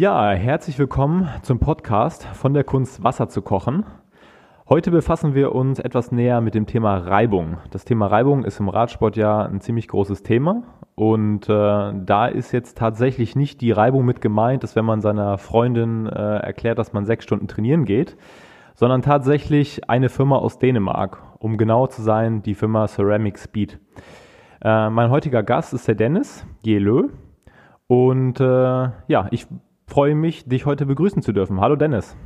Ja, herzlich willkommen zum Podcast von der Kunst Wasser zu kochen. Heute befassen wir uns etwas näher mit dem Thema Reibung. Das Thema Reibung ist im Radsport ja ein ziemlich großes Thema und äh, da ist jetzt tatsächlich nicht die Reibung mit gemeint, dass wenn man seiner Freundin äh, erklärt, dass man sechs Stunden trainieren geht, sondern tatsächlich eine Firma aus Dänemark, um genau zu sein, die Firma Ceramic Speed. Äh, mein heutiger Gast ist der Dennis Jelö und äh, ja, ich freue mich, dich heute begrüßen zu dürfen. Hallo Dennis.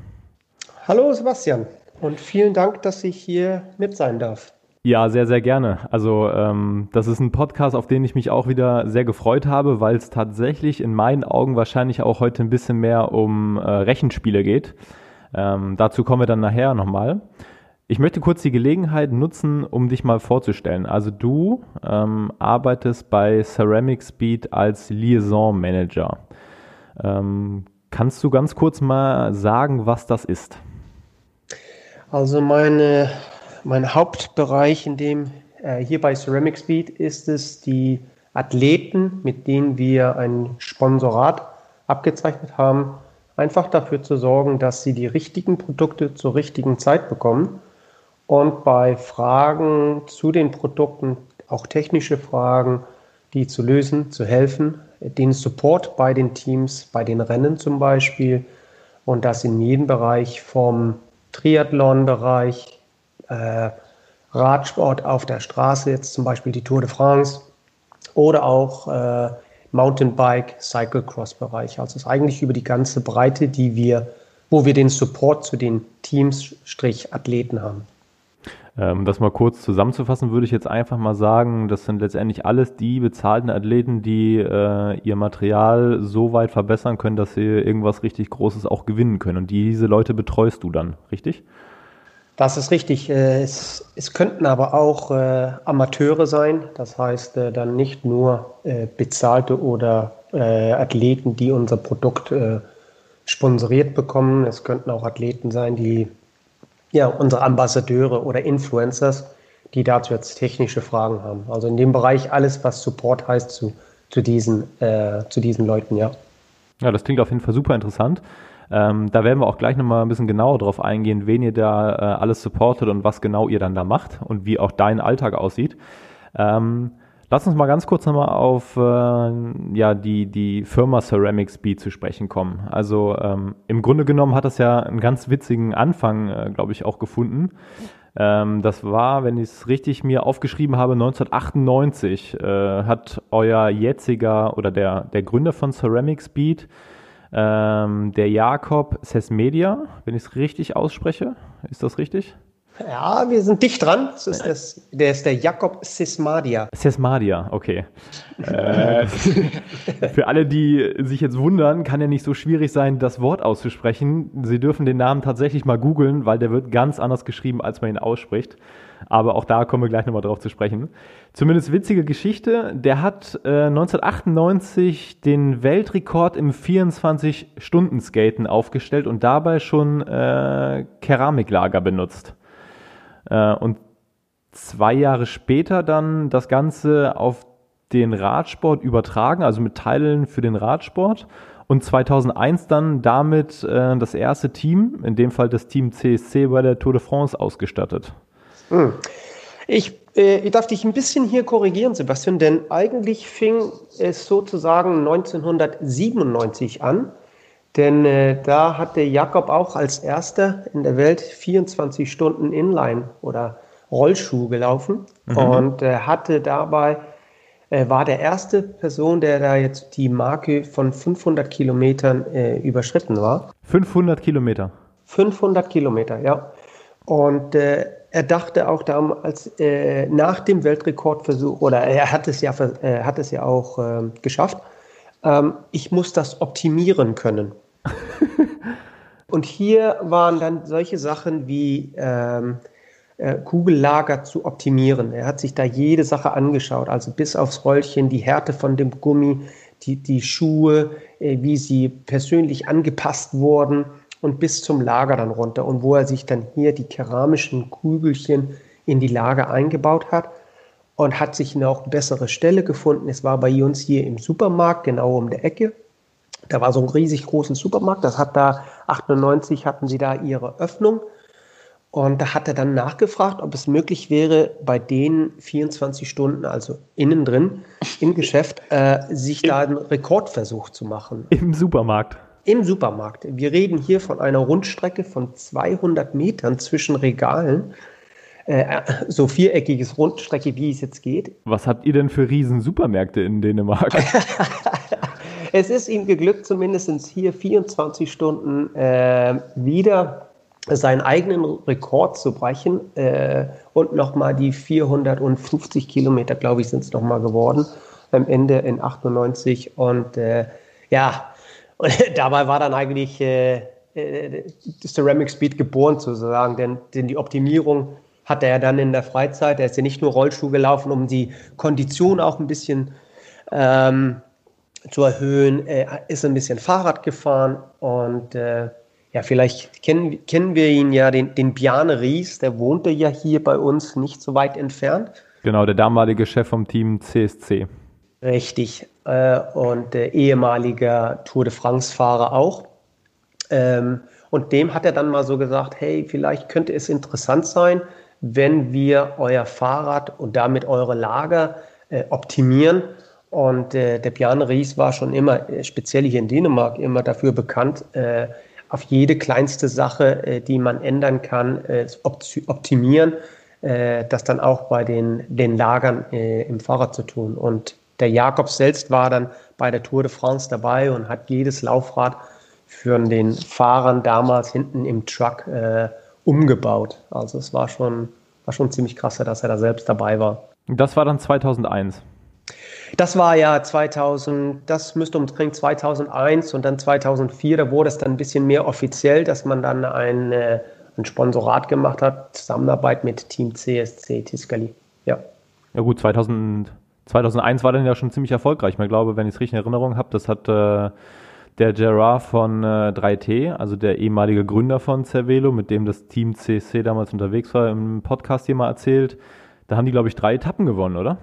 Hallo Sebastian und vielen Dank, dass ich hier mit sein darf. Ja, sehr, sehr gerne. Also ähm, das ist ein Podcast, auf den ich mich auch wieder sehr gefreut habe, weil es tatsächlich in meinen Augen wahrscheinlich auch heute ein bisschen mehr um äh, Rechenspiele geht. Ähm, dazu kommen wir dann nachher nochmal. Ich möchte kurz die Gelegenheit nutzen, um dich mal vorzustellen. Also du ähm, arbeitest bei Ceramic Speed als Liaison Manager. Ähm, kannst du ganz kurz mal sagen, was das ist? Also meine, mein Hauptbereich in dem äh, hier bei Ceramic Speed ist es die Athleten, mit denen wir ein Sponsorat abgezeichnet haben, einfach dafür zu sorgen, dass sie die richtigen Produkte zur richtigen Zeit bekommen und bei Fragen zu den Produkten, auch technische Fragen, die zu lösen, zu helfen, den Support bei den Teams, bei den Rennen zum Beispiel und das in jedem Bereich vom Triathlon-Bereich, äh, Radsport auf der Straße, jetzt zum Beispiel die Tour de France oder auch äh, Mountainbike, Cyclecross-Bereich. Also es ist eigentlich über die ganze Breite, die wir, wo wir den Support zu den Teams-Athleten haben. Ähm, das mal kurz zusammenzufassen, würde ich jetzt einfach mal sagen, das sind letztendlich alles die bezahlten Athleten, die äh, ihr Material so weit verbessern können, dass sie irgendwas richtig Großes auch gewinnen können. Und diese Leute betreust du dann, richtig? Das ist richtig. Äh, es, es könnten aber auch äh, Amateure sein, das heißt äh, dann nicht nur äh, bezahlte oder äh, Athleten, die unser Produkt sponsoriert bekommen. Es könnten auch Athleten sein, die ja, unsere Ambassadeure oder Influencers, die dazu jetzt technische Fragen haben. Also in dem Bereich alles, was Support heißt zu, zu, diesen, äh, zu diesen Leuten, ja. Ja, das klingt auf jeden Fall super interessant. Ähm, da werden wir auch gleich nochmal ein bisschen genauer drauf eingehen, wen ihr da äh, alles supportet und was genau ihr dann da macht und wie auch dein Alltag aussieht. Ähm, Lass uns mal ganz kurz nochmal auf äh, ja, die, die Firma Ceramic Speed zu sprechen kommen. Also ähm, im Grunde genommen hat das ja einen ganz witzigen Anfang, äh, glaube ich, auch gefunden. Ähm, das war, wenn ich es richtig mir aufgeschrieben habe, 1998 äh, hat euer jetziger oder der, der Gründer von Ceramic Speed, ähm, der Jakob Sesmedia, wenn ich es richtig ausspreche, ist das richtig? Ja, wir sind dicht dran. Das ist das, der ist der Jakob Sismadia. Sismadia, okay. äh, für alle, die sich jetzt wundern, kann ja nicht so schwierig sein, das Wort auszusprechen. Sie dürfen den Namen tatsächlich mal googeln, weil der wird ganz anders geschrieben, als man ihn ausspricht. Aber auch da kommen wir gleich nochmal drauf zu sprechen. Zumindest witzige Geschichte. Der hat äh, 1998 den Weltrekord im 24-Stunden-Skaten aufgestellt und dabei schon äh, Keramiklager benutzt. Äh, und zwei Jahre später dann das Ganze auf den Radsport übertragen, also mit Teilen für den Radsport. Und 2001 dann damit äh, das erste Team, in dem Fall das Team CSC bei der Tour de France ausgestattet. Hm. Ich, äh, ich darf dich ein bisschen hier korrigieren, Sebastian, denn eigentlich fing es sozusagen 1997 an. Denn äh, da hatte Jakob auch als erster in der Welt 24 Stunden Inline oder Rollschuh gelaufen mhm. und äh, hatte dabei, äh, war der erste Person, der da jetzt die Marke von 500 Kilometern äh, überschritten war. 500 Kilometer? 500 Kilometer, ja. Und äh, er dachte auch damals äh, nach dem Weltrekordversuch, oder er hat es ja, hat es ja auch ähm, geschafft, ähm, ich muss das optimieren können. Und hier waren dann solche Sachen wie ähm, äh, Kugellager zu optimieren. Er hat sich da jede Sache angeschaut, also bis aufs Rollchen, die Härte von dem Gummi, die, die Schuhe, äh, wie sie persönlich angepasst wurden und bis zum Lager dann runter. Und wo er sich dann hier die keramischen Kügelchen in die Lager eingebaut hat und hat sich noch bessere Stelle gefunden. Es war bei uns hier im Supermarkt, genau um der Ecke. Da war so ein riesig großes Supermarkt. Das hat da 98 hatten sie da ihre Öffnung. Und da hat er dann nachgefragt, ob es möglich wäre, bei denen 24 Stunden, also innen drin, im Geschäft, äh, sich da einen Rekordversuch zu machen. Im Supermarkt. Im Supermarkt. Wir reden hier von einer Rundstrecke von 200 Metern zwischen Regalen. Äh, so viereckiges Rundstrecke, wie es jetzt geht. Was habt ihr denn für riesen Supermärkte in Dänemark? es ist ihm geglückt, zumindest hier 24 Stunden äh, wieder seinen eigenen Rekord zu brechen äh, und nochmal die 450 Kilometer, glaube ich, sind es nochmal geworden am Ende in 98. Und äh, ja, und dabei war dann eigentlich äh, äh, Ceramic Speed geboren sozusagen, denn, denn die Optimierung hatte er dann in der Freizeit. Er ist ja nicht nur Rollschuh gelaufen, um die Kondition auch ein bisschen ähm, zu erhöhen. Er ist ein bisschen Fahrrad gefahren und äh, ja, vielleicht kennen, kennen wir ihn ja, den, den Bjarne Ries, der wohnte ja hier bei uns nicht so weit entfernt. Genau, der damalige Chef vom Team CSC. Richtig. Äh, und äh, ehemaliger Tour de France-Fahrer auch. Ähm, und dem hat er dann mal so gesagt, hey, vielleicht könnte es interessant sein, wenn wir euer Fahrrad und damit eure Lager äh, optimieren. Und äh, der Bjarne Ries war schon immer, äh, speziell hier in Dänemark, immer dafür bekannt, äh, auf jede kleinste Sache, äh, die man ändern kann, äh, optimieren, äh, das dann auch bei den, den Lagern im Fahrrad zu tun. Und der Jakob selbst war dann bei der Tour de France dabei und hat jedes Laufrad für den Fahrern damals hinten im Truck umgebaut. Also es war schon, war schon ziemlich krass, dass er da selbst dabei war. Das war dann 2001. Das war ja 2000, das müsste umdrehen 2001 und dann 2004, da wurde es dann ein bisschen mehr offiziell, dass man dann ein, äh, ein Sponsorat gemacht hat, Zusammenarbeit mit Team CSC Tiscali. Ja. Ja gut, 2000, 2001 war dann ja schon ziemlich erfolgreich. Ich glaube, wenn ich es richtig in Erinnerung habe, das hat äh, der Gerard von äh, 3T, also der ehemalige Gründer von Cervelo, mit dem das Team CSC damals unterwegs war, im Podcast hier mal erzählt. Da haben die, glaube ich, drei Etappen gewonnen, oder?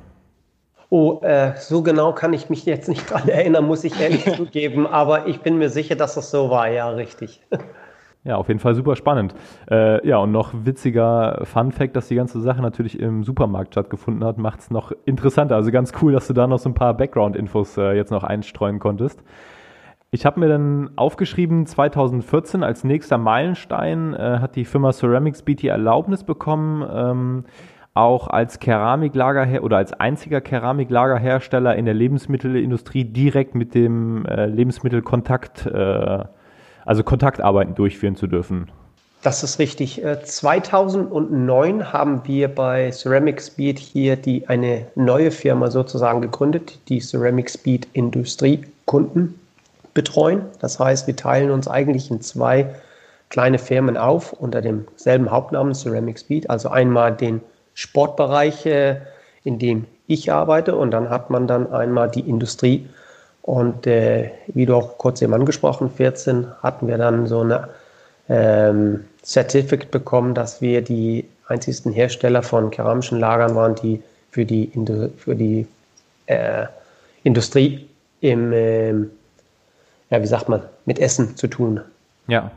Oh, äh, so genau kann ich mich jetzt nicht dran erinnern, muss ich ehrlich zugeben, aber ich bin mir sicher, dass das so war, ja, richtig. Ja, auf jeden Fall super spannend. Äh, ja, und noch witziger Fun Fact, dass die ganze Sache natürlich im Supermarkt stattgefunden hat, macht es noch interessanter. Also ganz cool, dass du da noch so ein paar Background-Infos äh, jetzt noch einstreuen konntest. Ich habe mir dann aufgeschrieben, 2014 als nächster Meilenstein äh, hat die Firma Ceramics BT Erlaubnis bekommen, ähm, auch als Keramiklager oder als einziger Keramiklagerhersteller in der Lebensmittelindustrie direkt mit dem äh, Lebensmittelkontakt, äh, also Kontaktarbeiten durchführen zu dürfen. Das ist richtig. 2009 äh, haben wir bei Ceramic Speed hier die, eine neue Firma sozusagen gegründet, die Ceramic Speed Industriekunden betreuen. Das heißt, wir teilen uns eigentlich in zwei kleine Firmen auf unter demselben Hauptnamen Ceramic Speed. Also einmal den Sportbereich, in dem ich arbeite und dann hat man dann einmal die Industrie. Und äh, wie du auch kurz eben angesprochen, 14 hatten wir dann so eine ähm, Certificate bekommen, dass wir die einzigsten Hersteller von keramischen Lagern waren, die für die, Indu für die äh, Industrie im, äh, ja, wie sagt man, mit Essen zu tun. Ja,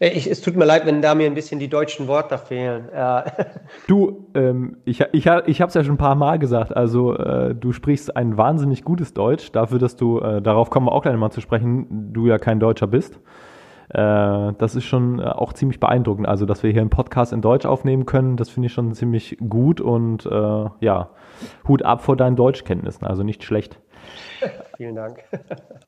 ich, es tut mir leid, wenn da mir ein bisschen die deutschen Worte fehlen. Äh. Du, ähm, ich, ich, ich habe es ja schon ein paar Mal gesagt. Also äh, du sprichst ein wahnsinnig gutes Deutsch dafür, dass du, äh, darauf kommen wir auch gleich mal zu sprechen, du ja kein Deutscher bist. Äh, das ist schon äh, auch ziemlich beeindruckend. Also, dass wir hier einen Podcast in Deutsch aufnehmen können, das finde ich schon ziemlich gut und ja, Hut ab vor deinen Deutschkenntnissen. Also nicht schlecht. Vielen Dank.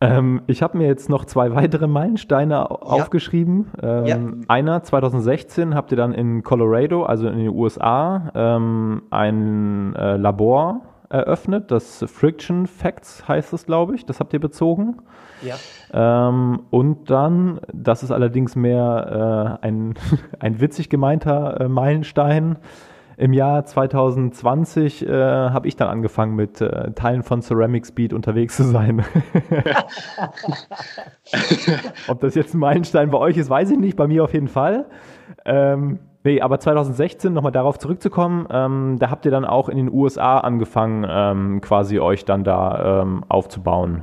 Ähm, ich habe mir jetzt noch zwei weitere Meilensteine ja. aufgeschrieben. Ähm, ja. Einer 2016 habt ihr dann in Colorado, also in den USA, ähm, ein äh, Labor eröffnet. Das Friction Facts heißt es, glaube ich. Das habt ihr bezogen. Ja. Ähm, und dann, das ist allerdings mehr äh, ein, ein witzig gemeinter äh, Meilenstein. Im Jahr 2020 äh, habe ich dann angefangen mit äh, Teilen von Ceramic Speed unterwegs zu sein. Ob das jetzt ein Meilenstein bei euch ist, weiß ich nicht. Bei mir auf jeden Fall. Ähm, nee, aber 2016, nochmal darauf zurückzukommen, ähm, da habt ihr dann auch in den USA angefangen, ähm, quasi euch dann da ähm, aufzubauen.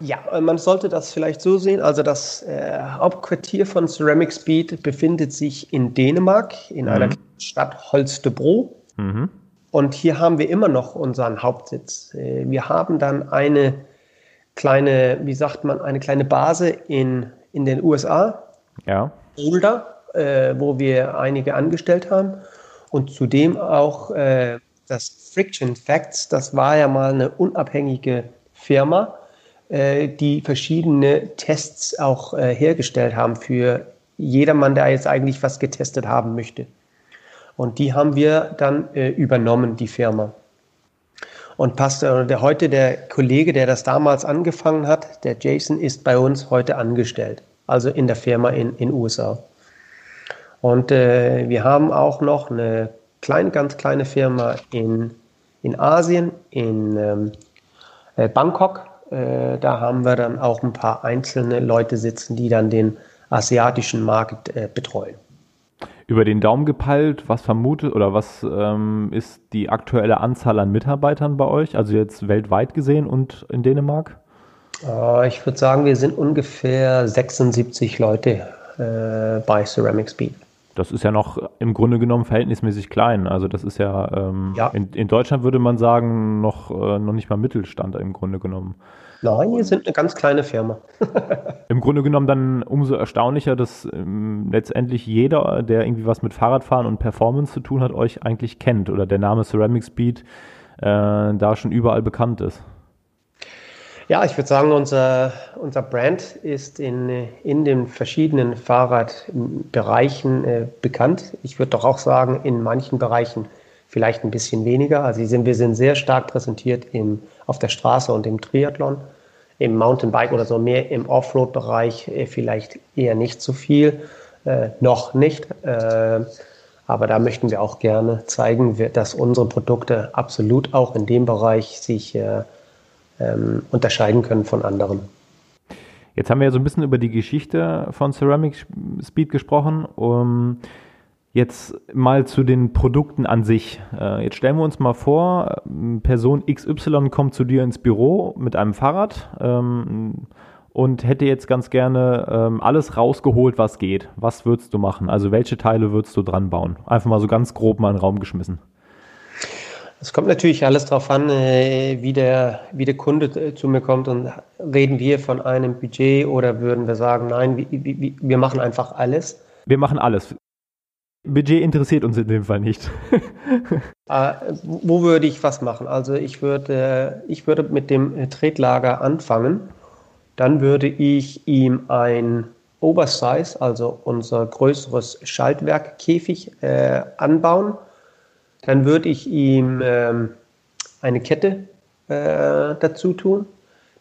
Ja, man sollte das vielleicht so sehen. Also das äh, Hauptquartier von Ceramic Speed befindet sich in Dänemark, in mhm. einer Stadt Holstebro. Mhm. Und hier haben wir immer noch unseren Hauptsitz. Äh, wir haben dann eine kleine, wie sagt man, eine kleine Base in, in den USA. Ja. Boulder, äh, wo wir einige angestellt haben. Und zudem auch äh, das Friction Facts, das war ja mal eine unabhängige Firma, äh, die verschiedene Tests auch äh, hergestellt haben für jedermann, der jetzt eigentlich was getestet haben möchte. Und die haben wir dann äh, übernommen, die Firma. Und Pastor, der heute der Kollege, der das damals angefangen hat, der Jason, ist bei uns heute angestellt, also in der Firma in den USA. Und äh, wir haben auch noch eine kleine, ganz kleine Firma in, in Asien, in ähm, äh, Bangkok, äh, da haben wir dann auch ein paar einzelne Leute sitzen, die dann den asiatischen Markt äh, betreuen. Über den Daumen gepeilt, was vermutet oder was ähm, ist die aktuelle Anzahl an Mitarbeitern bei euch, also jetzt weltweit gesehen und in Dänemark? Uh, ich würde sagen, wir sind ungefähr 76 Leute äh, bei Ceramic Speed. Das ist ja noch im Grunde genommen verhältnismäßig klein. Also das ist ja, ähm, ja. In, in, Deutschland würde man sagen, noch, äh, noch nicht mal Mittelstand im Grunde genommen. Nein, wir sind eine ganz kleine Firma. Im Grunde genommen dann umso erstaunlicher, dass ähm, letztendlich jeder, der irgendwie was mit Fahrradfahren und Performance zu tun hat, euch eigentlich kennt oder der Name Ceramic Speed äh, da schon überall bekannt ist. Ja, ich würde sagen, unser, unser Brand ist in, in den verschiedenen Fahrradbereichen äh, bekannt. Ich würde doch auch sagen, in manchen Bereichen vielleicht ein bisschen weniger. Also sind, wir sind sehr stark präsentiert im, auf der Straße und im Triathlon. Im Mountainbike oder so mehr im Offroad-Bereich äh, vielleicht eher nicht so viel. Äh, noch nicht. Äh, aber da möchten wir auch gerne zeigen, dass unsere Produkte absolut auch in dem Bereich sich äh, ähm, unterscheiden können von anderen. Jetzt haben wir ja so ein bisschen über die Geschichte von Ceramic Speed gesprochen. Um, jetzt mal zu den Produkten an sich. Äh, jetzt stellen wir uns mal vor, Person XY kommt zu dir ins Büro mit einem Fahrrad ähm, und hätte jetzt ganz gerne ähm, alles rausgeholt, was geht. Was würdest du machen? Also welche Teile würdest du dran bauen? Einfach mal so ganz grob mal in den Raum geschmissen. Es kommt natürlich alles darauf an, äh, wie der, wie der Kunde äh, zu mir kommt und reden wir von einem Budget oder würden wir sagen, nein, wir machen einfach alles. Wir machen alles. Budget interessiert uns in dem Fall nicht. äh, wo würde ich was machen? Also ich würde, ich würde mit dem Tretlager anfangen. Dann würde ich ihm ein Oversize, also unser größeres Schaltwerkkäfig, äh, anbauen dann würde ich ihm ähm, eine Kette äh, dazu tun.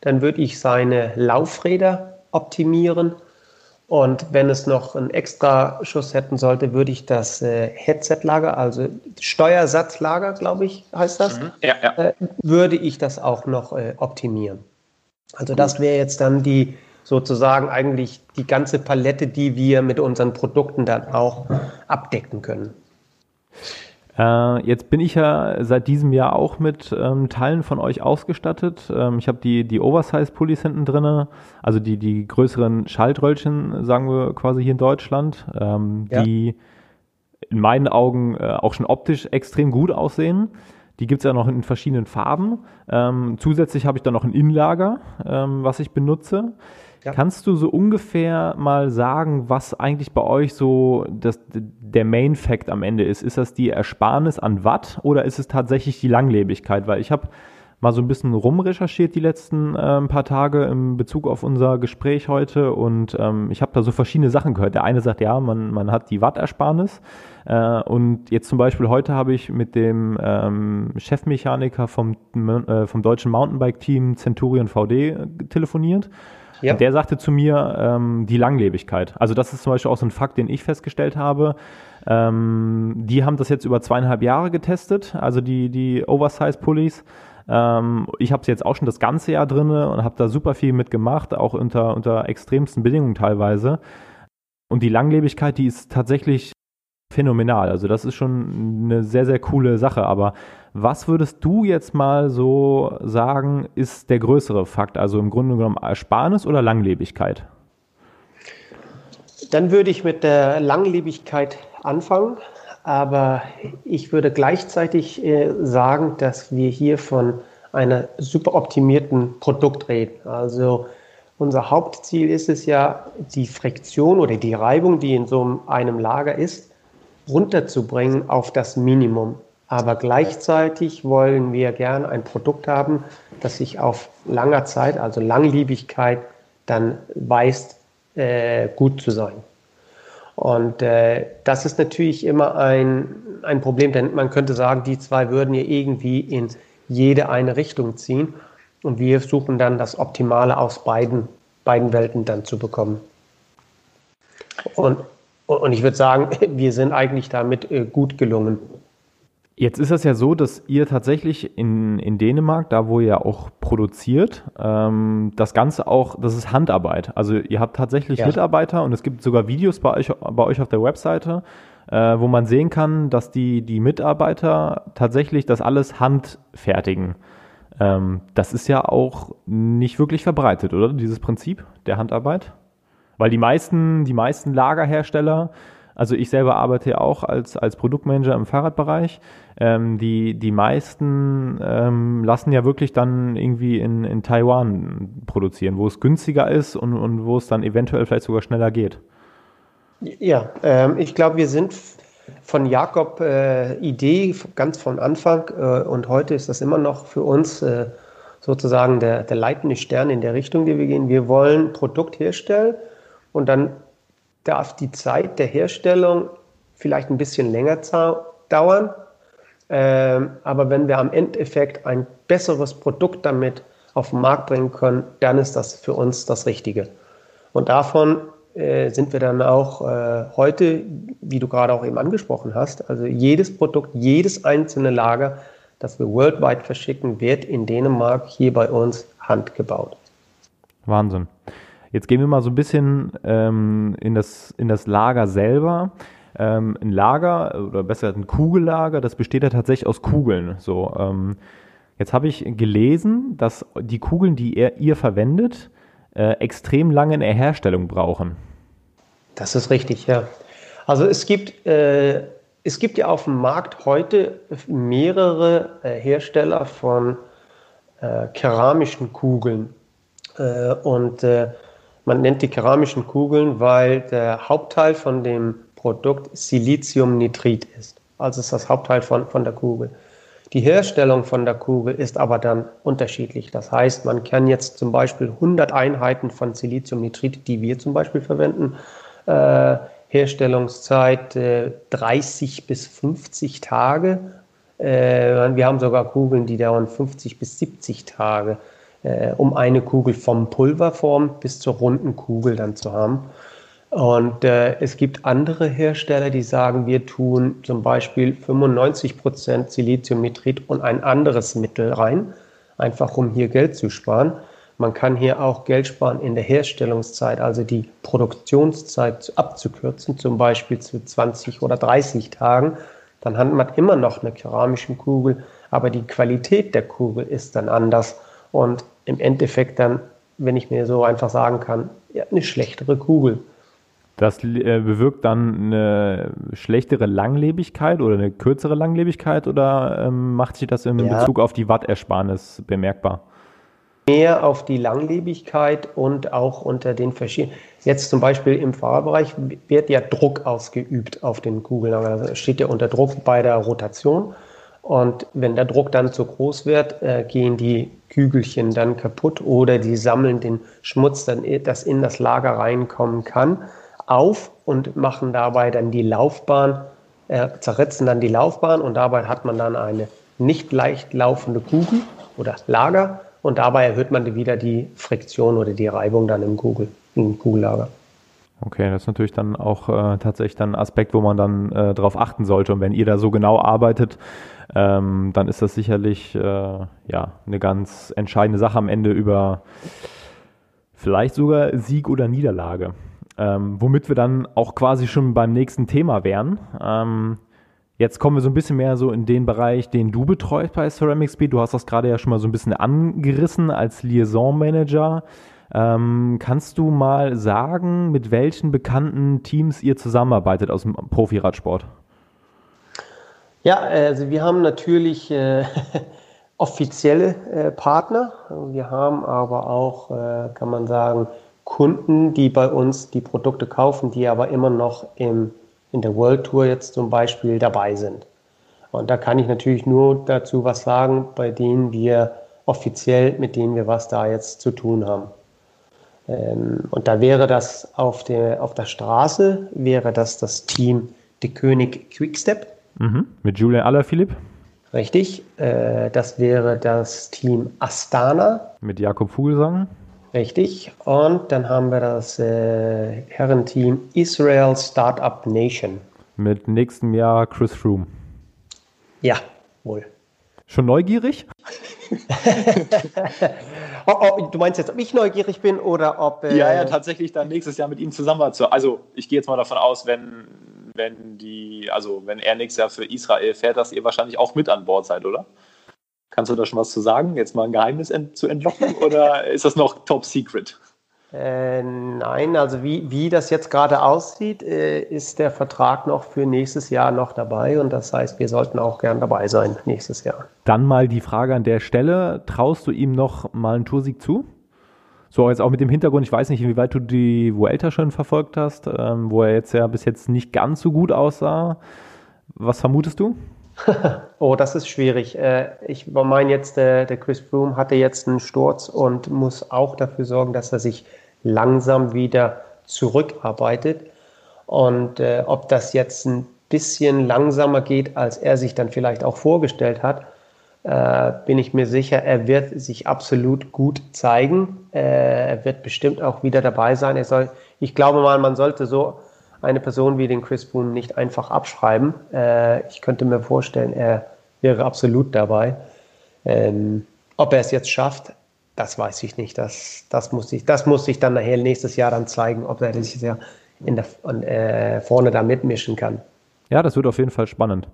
Dann würde ich seine Laufräder optimieren. Und wenn es noch einen extra Schuss hätten sollte, würde ich das äh, Headset-Lager, also Steuersatzlager, glaube ich, heißt das, mhm. ja, ja. Äh, würde ich das auch noch äh, optimieren. Also Gut. das wäre jetzt dann die sozusagen eigentlich die ganze Palette, die wir mit unseren Produkten dann auch abdecken können. Äh, jetzt bin ich ja seit diesem Jahr auch mit ähm, Teilen von euch ausgestattet. Ähm, ich habe die, die Oversize-Pullis hinten drin, also die, die größeren Schaltröllchen, sagen wir quasi hier in Deutschland, ähm, ja. die in meinen Augen äh, auch schon optisch extrem gut aussehen. Die gibt es ja noch in verschiedenen Farben. Ähm, zusätzlich habe ich dann noch ein Innenlager, ähm, was ich benutze. Ja. Kannst du so ungefähr mal sagen, was eigentlich bei euch so das, der Main Fact am Ende ist? Ist das die Ersparnis an Watt oder ist es tatsächlich die Langlebigkeit? Weil ich habe mal so ein bisschen rumrecherchiert die letzten äh, paar Tage in Bezug auf unser Gespräch heute und ähm, ich habe da so verschiedene Sachen gehört. Der eine sagt, ja, man, man hat die Wattersparnis äh, und jetzt zum Beispiel heute habe ich mit dem ähm, Chefmechaniker vom, äh, vom deutschen Mountainbike-Team Centurion VD telefoniert ja. Und der sagte zu mir, ähm, die Langlebigkeit. Also das ist zum Beispiel auch so ein Fakt, den ich festgestellt habe. Ähm, die haben das jetzt über zweieinhalb Jahre getestet, also die, die Oversize-Pullis. Ähm, ich habe es jetzt auch schon das ganze Jahr drin und habe da super viel mitgemacht, auch unter, unter extremsten Bedingungen teilweise. Und die Langlebigkeit, die ist tatsächlich phänomenal. Also das ist schon eine sehr, sehr coole Sache. Aber was würdest du jetzt mal so sagen, ist der größere Fakt? Also im Grunde genommen Ersparnis oder Langlebigkeit? Dann würde ich mit der Langlebigkeit anfangen. Aber ich würde gleichzeitig äh, sagen, dass wir hier von einer super optimierten Produkt reden. Also unser Hauptziel ist es ja, die Friktion oder die Reibung, die in so einem Lager ist, runterzubringen auf das Minimum. Aber gleichzeitig wollen wir gerne ein Produkt haben, das sich auf langer Zeit, also Langlebigkeit, dann weist, äh, gut zu sein. Und äh, das ist natürlich immer ein, ein Problem, denn man könnte sagen, die zwei würden ja irgendwie in jede eine Richtung ziehen. Und wir suchen dann das Optimale aus beiden, beiden Welten dann zu bekommen. Und, und ich würde sagen, wir sind eigentlich damit äh, gut gelungen. Jetzt ist es ja so, dass ihr tatsächlich in, in Dänemark, da wo ihr auch produziert, ähm, das Ganze auch, das ist Handarbeit. Also ihr habt tatsächlich ja. Mitarbeiter und es gibt sogar Videos bei euch, bei euch auf der Webseite, äh, wo man sehen kann, dass die, die Mitarbeiter tatsächlich das alles handfertigen. Ähm, das ist ja auch nicht wirklich verbreitet, oder? Dieses Prinzip der Handarbeit? Weil die meisten, die meisten Lagerhersteller, also ich selber arbeite ja auch als, als Produktmanager im Fahrradbereich. Ähm, die, die meisten ähm, lassen ja wirklich dann irgendwie in, in Taiwan produzieren, wo es günstiger ist und, und wo es dann eventuell vielleicht sogar schneller geht. Ja, ähm, ich glaube, wir sind von Jakob äh, Idee ganz von Anfang äh, und heute ist das immer noch für uns äh, sozusagen der, der leitende Stern in der Richtung, die wir gehen. Wir wollen Produkt herstellen und dann darf die Zeit der Herstellung vielleicht ein bisschen länger dauern. Ähm, aber wenn wir am Endeffekt ein besseres Produkt damit auf den Markt bringen können, dann ist das für uns das Richtige. Und davon äh, sind wir dann auch äh, heute, wie du gerade auch eben angesprochen hast, also jedes Produkt, jedes einzelne Lager, das wir worldwide verschicken, wird in Dänemark hier bei uns handgebaut. Wahnsinn. Jetzt gehen wir mal so ein bisschen ähm, in, das, in das Lager selber. Ähm, ein Lager oder besser ein Kugellager, das besteht ja tatsächlich aus Kugeln. So, ähm, jetzt habe ich gelesen, dass die Kugeln, die ihr, ihr verwendet, äh, extrem lange in der Herstellung brauchen. Das ist richtig, ja. Also es gibt, äh, es gibt ja auf dem Markt heute mehrere äh, Hersteller von äh, keramischen Kugeln. Äh, und äh, man nennt die keramischen Kugeln, weil der Hauptteil von dem Produkt Siliziumnitrit ist. Also ist das Hauptteil von, von der Kugel. Die Herstellung von der Kugel ist aber dann unterschiedlich. Das heißt, man kann jetzt zum Beispiel 100 Einheiten von Siliziumnitrit, die wir zum Beispiel verwenden, äh, Herstellungszeit äh, 30 bis 50 Tage. Äh, wir haben sogar Kugeln, die dauern 50 bis 70 Tage äh, um eine Kugel vom Pulverform bis zur runden Kugel dann zu haben. Und äh, es gibt andere Hersteller, die sagen, wir tun zum Beispiel 95 Prozent Siliziumnitrit und ein anderes Mittel rein, einfach um hier Geld zu sparen. Man kann hier auch Geld sparen in der Herstellungszeit, also die Produktionszeit abzukürzen, zum Beispiel zu 20 oder 30 Tagen. Dann hat man immer noch eine keramische Kugel, aber die Qualität der Kugel ist dann anders und im Endeffekt dann, wenn ich mir so einfach sagen kann, ja, eine schlechtere Kugel. Das äh, bewirkt dann eine schlechtere Langlebigkeit oder eine kürzere Langlebigkeit oder ähm, macht sich das in ja. Bezug auf die Wattersparnis bemerkbar? Mehr auf die Langlebigkeit und auch unter den verschiedenen. Jetzt zum Beispiel im Fahrbereich wird ja Druck ausgeübt auf den Kugeln. Also steht ja unter Druck bei der Rotation. Und wenn der Druck dann zu groß wird, äh, gehen die Kügelchen dann kaputt oder die sammeln den Schmutz, dann, das in das Lager reinkommen kann, auf und machen dabei dann die Laufbahn, äh, zerritzen dann die Laufbahn und dabei hat man dann eine nicht leicht laufende Kugel oder Lager und dabei erhöht man wieder die Friktion oder die Reibung dann im, Kugel, im Kugellager. Okay, das ist natürlich dann auch äh, tatsächlich dann ein Aspekt, wo man dann äh, darauf achten sollte. Und wenn ihr da so genau arbeitet, ähm, dann ist das sicherlich äh, ja eine ganz entscheidende Sache am Ende über vielleicht sogar Sieg oder Niederlage. Ähm, womit wir dann auch quasi schon beim nächsten Thema wären. Ähm, jetzt kommen wir so ein bisschen mehr so in den Bereich, den du betreust bei Ceramic Speed. Du hast das gerade ja schon mal so ein bisschen angerissen als Liaison Manager. Ähm, kannst du mal sagen, mit welchen bekannten Teams ihr zusammenarbeitet aus dem Profiradsport? Ja, also wir haben natürlich äh, offizielle äh, Partner. Wir haben aber auch, äh, kann man sagen, Kunden, die bei uns die Produkte kaufen, die aber immer noch im, in der World Tour jetzt zum Beispiel dabei sind. Und da kann ich natürlich nur dazu was sagen, bei denen wir offiziell, mit denen wir was da jetzt zu tun haben. Ähm, und da wäre das auf der, auf der Straße, wäre das das Team De König Quickstep. Mhm. Mit Julian Allerphilipp. Richtig. Äh, das wäre das Team Astana. Mit Jakob Vogelsang. Richtig. Und dann haben wir das äh, Herrenteam Israel Startup Nation. Mit nächstem Jahr Chris Froome. Ja, wohl. Schon neugierig? oh, oh, du meinst jetzt, ob ich neugierig bin oder ob. Äh ja, ja, tatsächlich dann nächstes Jahr mit ihm zusammen. Also, ich gehe jetzt mal davon aus, wenn, wenn die, also wenn er nächstes Jahr für Israel fährt, dass ihr wahrscheinlich auch mit an Bord seid, oder? Kannst du da schon was zu sagen? Jetzt mal ein Geheimnis ent zu entlocken oder ist das noch top secret? Äh, nein, also wie, wie das jetzt gerade aussieht, äh, ist der Vertrag noch für nächstes Jahr noch dabei und das heißt, wir sollten auch gern dabei sein nächstes Jahr. Dann mal die Frage an der Stelle, traust du ihm noch mal einen Toursieg zu? So, jetzt auch mit dem Hintergrund, ich weiß nicht, inwieweit du die Vuelta schon verfolgt hast, ähm, wo er jetzt ja bis jetzt nicht ganz so gut aussah. Was vermutest du? oh, das ist schwierig. Äh, ich meine jetzt, der, der Chris Froome hatte jetzt einen Sturz und muss auch dafür sorgen, dass er sich langsam wieder zurückarbeitet. Und äh, ob das jetzt ein bisschen langsamer geht, als er sich dann vielleicht auch vorgestellt hat, äh, bin ich mir sicher, er wird sich absolut gut zeigen. Äh, er wird bestimmt auch wieder dabei sein. Soll, ich glaube mal, man sollte so eine Person wie den Chris Boone nicht einfach abschreiben. Äh, ich könnte mir vorstellen, er wäre absolut dabei. Ähm, ob er es jetzt schafft, das weiß ich nicht. Das, das, muss ich, das muss sich dann nachher nächstes Jahr dann zeigen, ob er dieses Jahr in der, äh, vorne da mitmischen kann. Ja, das wird auf jeden Fall spannend.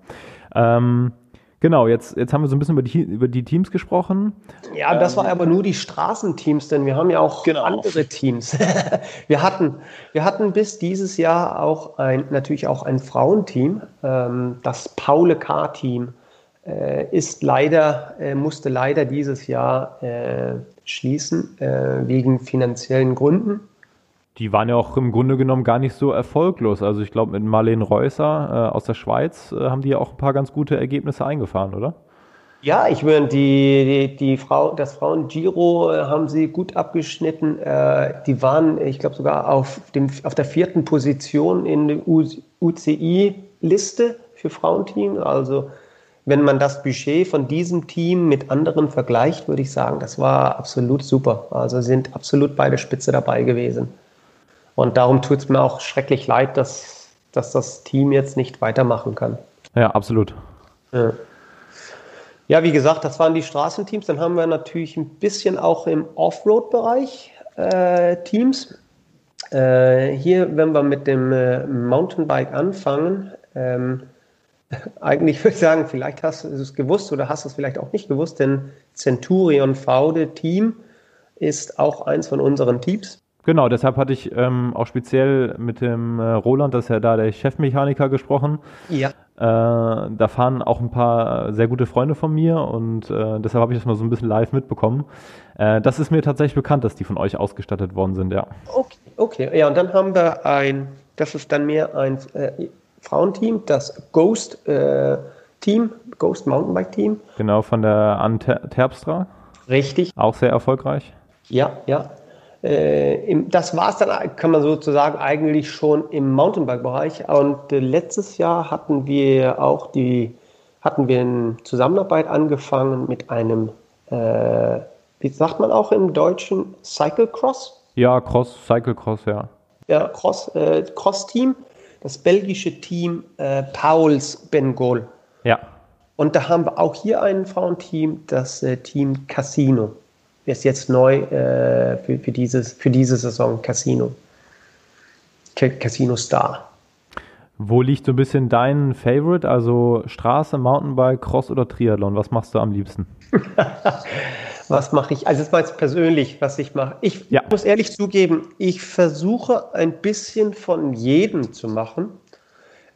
Ähm, Genau, jetzt, jetzt haben wir so ein bisschen über die, über die Teams gesprochen. Ja, das war ähm, aber nur die Straßenteams, denn wir haben ja auch genau. andere Teams. wir, hatten, wir hatten bis dieses Jahr auch ein, natürlich auch ein Frauenteam. Ähm, das Paule K-Team äh, ist leider, äh, musste leider dieses Jahr äh, schließen, äh, wegen finanziellen Gründen die waren ja auch im Grunde genommen gar nicht so erfolglos. Also ich glaube, mit Marlene Reusser äh, aus der Schweiz äh, haben die ja auch ein paar ganz gute Ergebnisse eingefahren, oder? Ja, ich meine, die, die, die Frau, das Frauen-Giro äh, haben sie gut abgeschnitten. Äh, die waren, ich glaube, sogar auf, dem, auf der vierten Position in der UCI-Liste für Frauenteam. Also wenn man das Budget von diesem Team mit anderen vergleicht, würde ich sagen, das war absolut super. Also sind absolut beide Spitze dabei gewesen. Und darum tut es mir auch schrecklich leid, dass, dass das Team jetzt nicht weitermachen kann. Ja, absolut. Ja. ja wie gesagt, das waren die Straßenteams. Dann haben wir natürlich ein bisschen auch im Offroad-Bereich äh, Teams. Äh, hier, wenn wir mit dem äh, Mountainbike anfangen, ähm, eigentlich würde ich sagen, vielleicht hast du es gewusst oder hast du es vielleicht auch nicht gewusst, denn Centurion Faude Team ist auch eins von unseren Teams. Genau, deshalb hatte ich ähm, auch speziell mit dem äh, Roland, das ist ja da der Chefmechaniker, gesprochen. Ja. Äh, da fahren auch ein paar sehr gute Freunde von mir und äh, deshalb habe ich das mal so ein bisschen live mitbekommen. Äh, das ist mir tatsächlich bekannt, dass die von euch ausgestattet worden sind, ja. Okay, okay. Ja, und dann haben wir ein, das ist dann mehr ein äh, Frauenteam, das Ghost äh, Team, Ghost Mountainbike Team. Genau, von der Anter Terpstra. Richtig. Auch sehr erfolgreich. Ja, ja. Äh, das war es dann, kann man sozusagen eigentlich schon im Mountainbike-Bereich. Und äh, letztes Jahr hatten wir auch die, hatten wir eine Zusammenarbeit angefangen mit einem, äh, wie sagt man auch im Deutschen, Cyclecross? Ja, Cross, Cyclecross, ja. Ja, Cross, äh, Cross-Team, das belgische Team äh, Pauls Bengol. Ja. Und da haben wir auch hier ein Frauenteam, das äh, Team Casino ist jetzt neu äh, für, für, dieses, für diese Saison Casino. Casino Star. Wo liegt so ein bisschen dein Favorite? Also Straße, Mountainbike, Cross oder Triathlon? Was machst du am liebsten? was mache ich? Also, das war jetzt persönlich, was ich mache. Ich ja. muss ehrlich zugeben, ich versuche ein bisschen von jedem zu machen.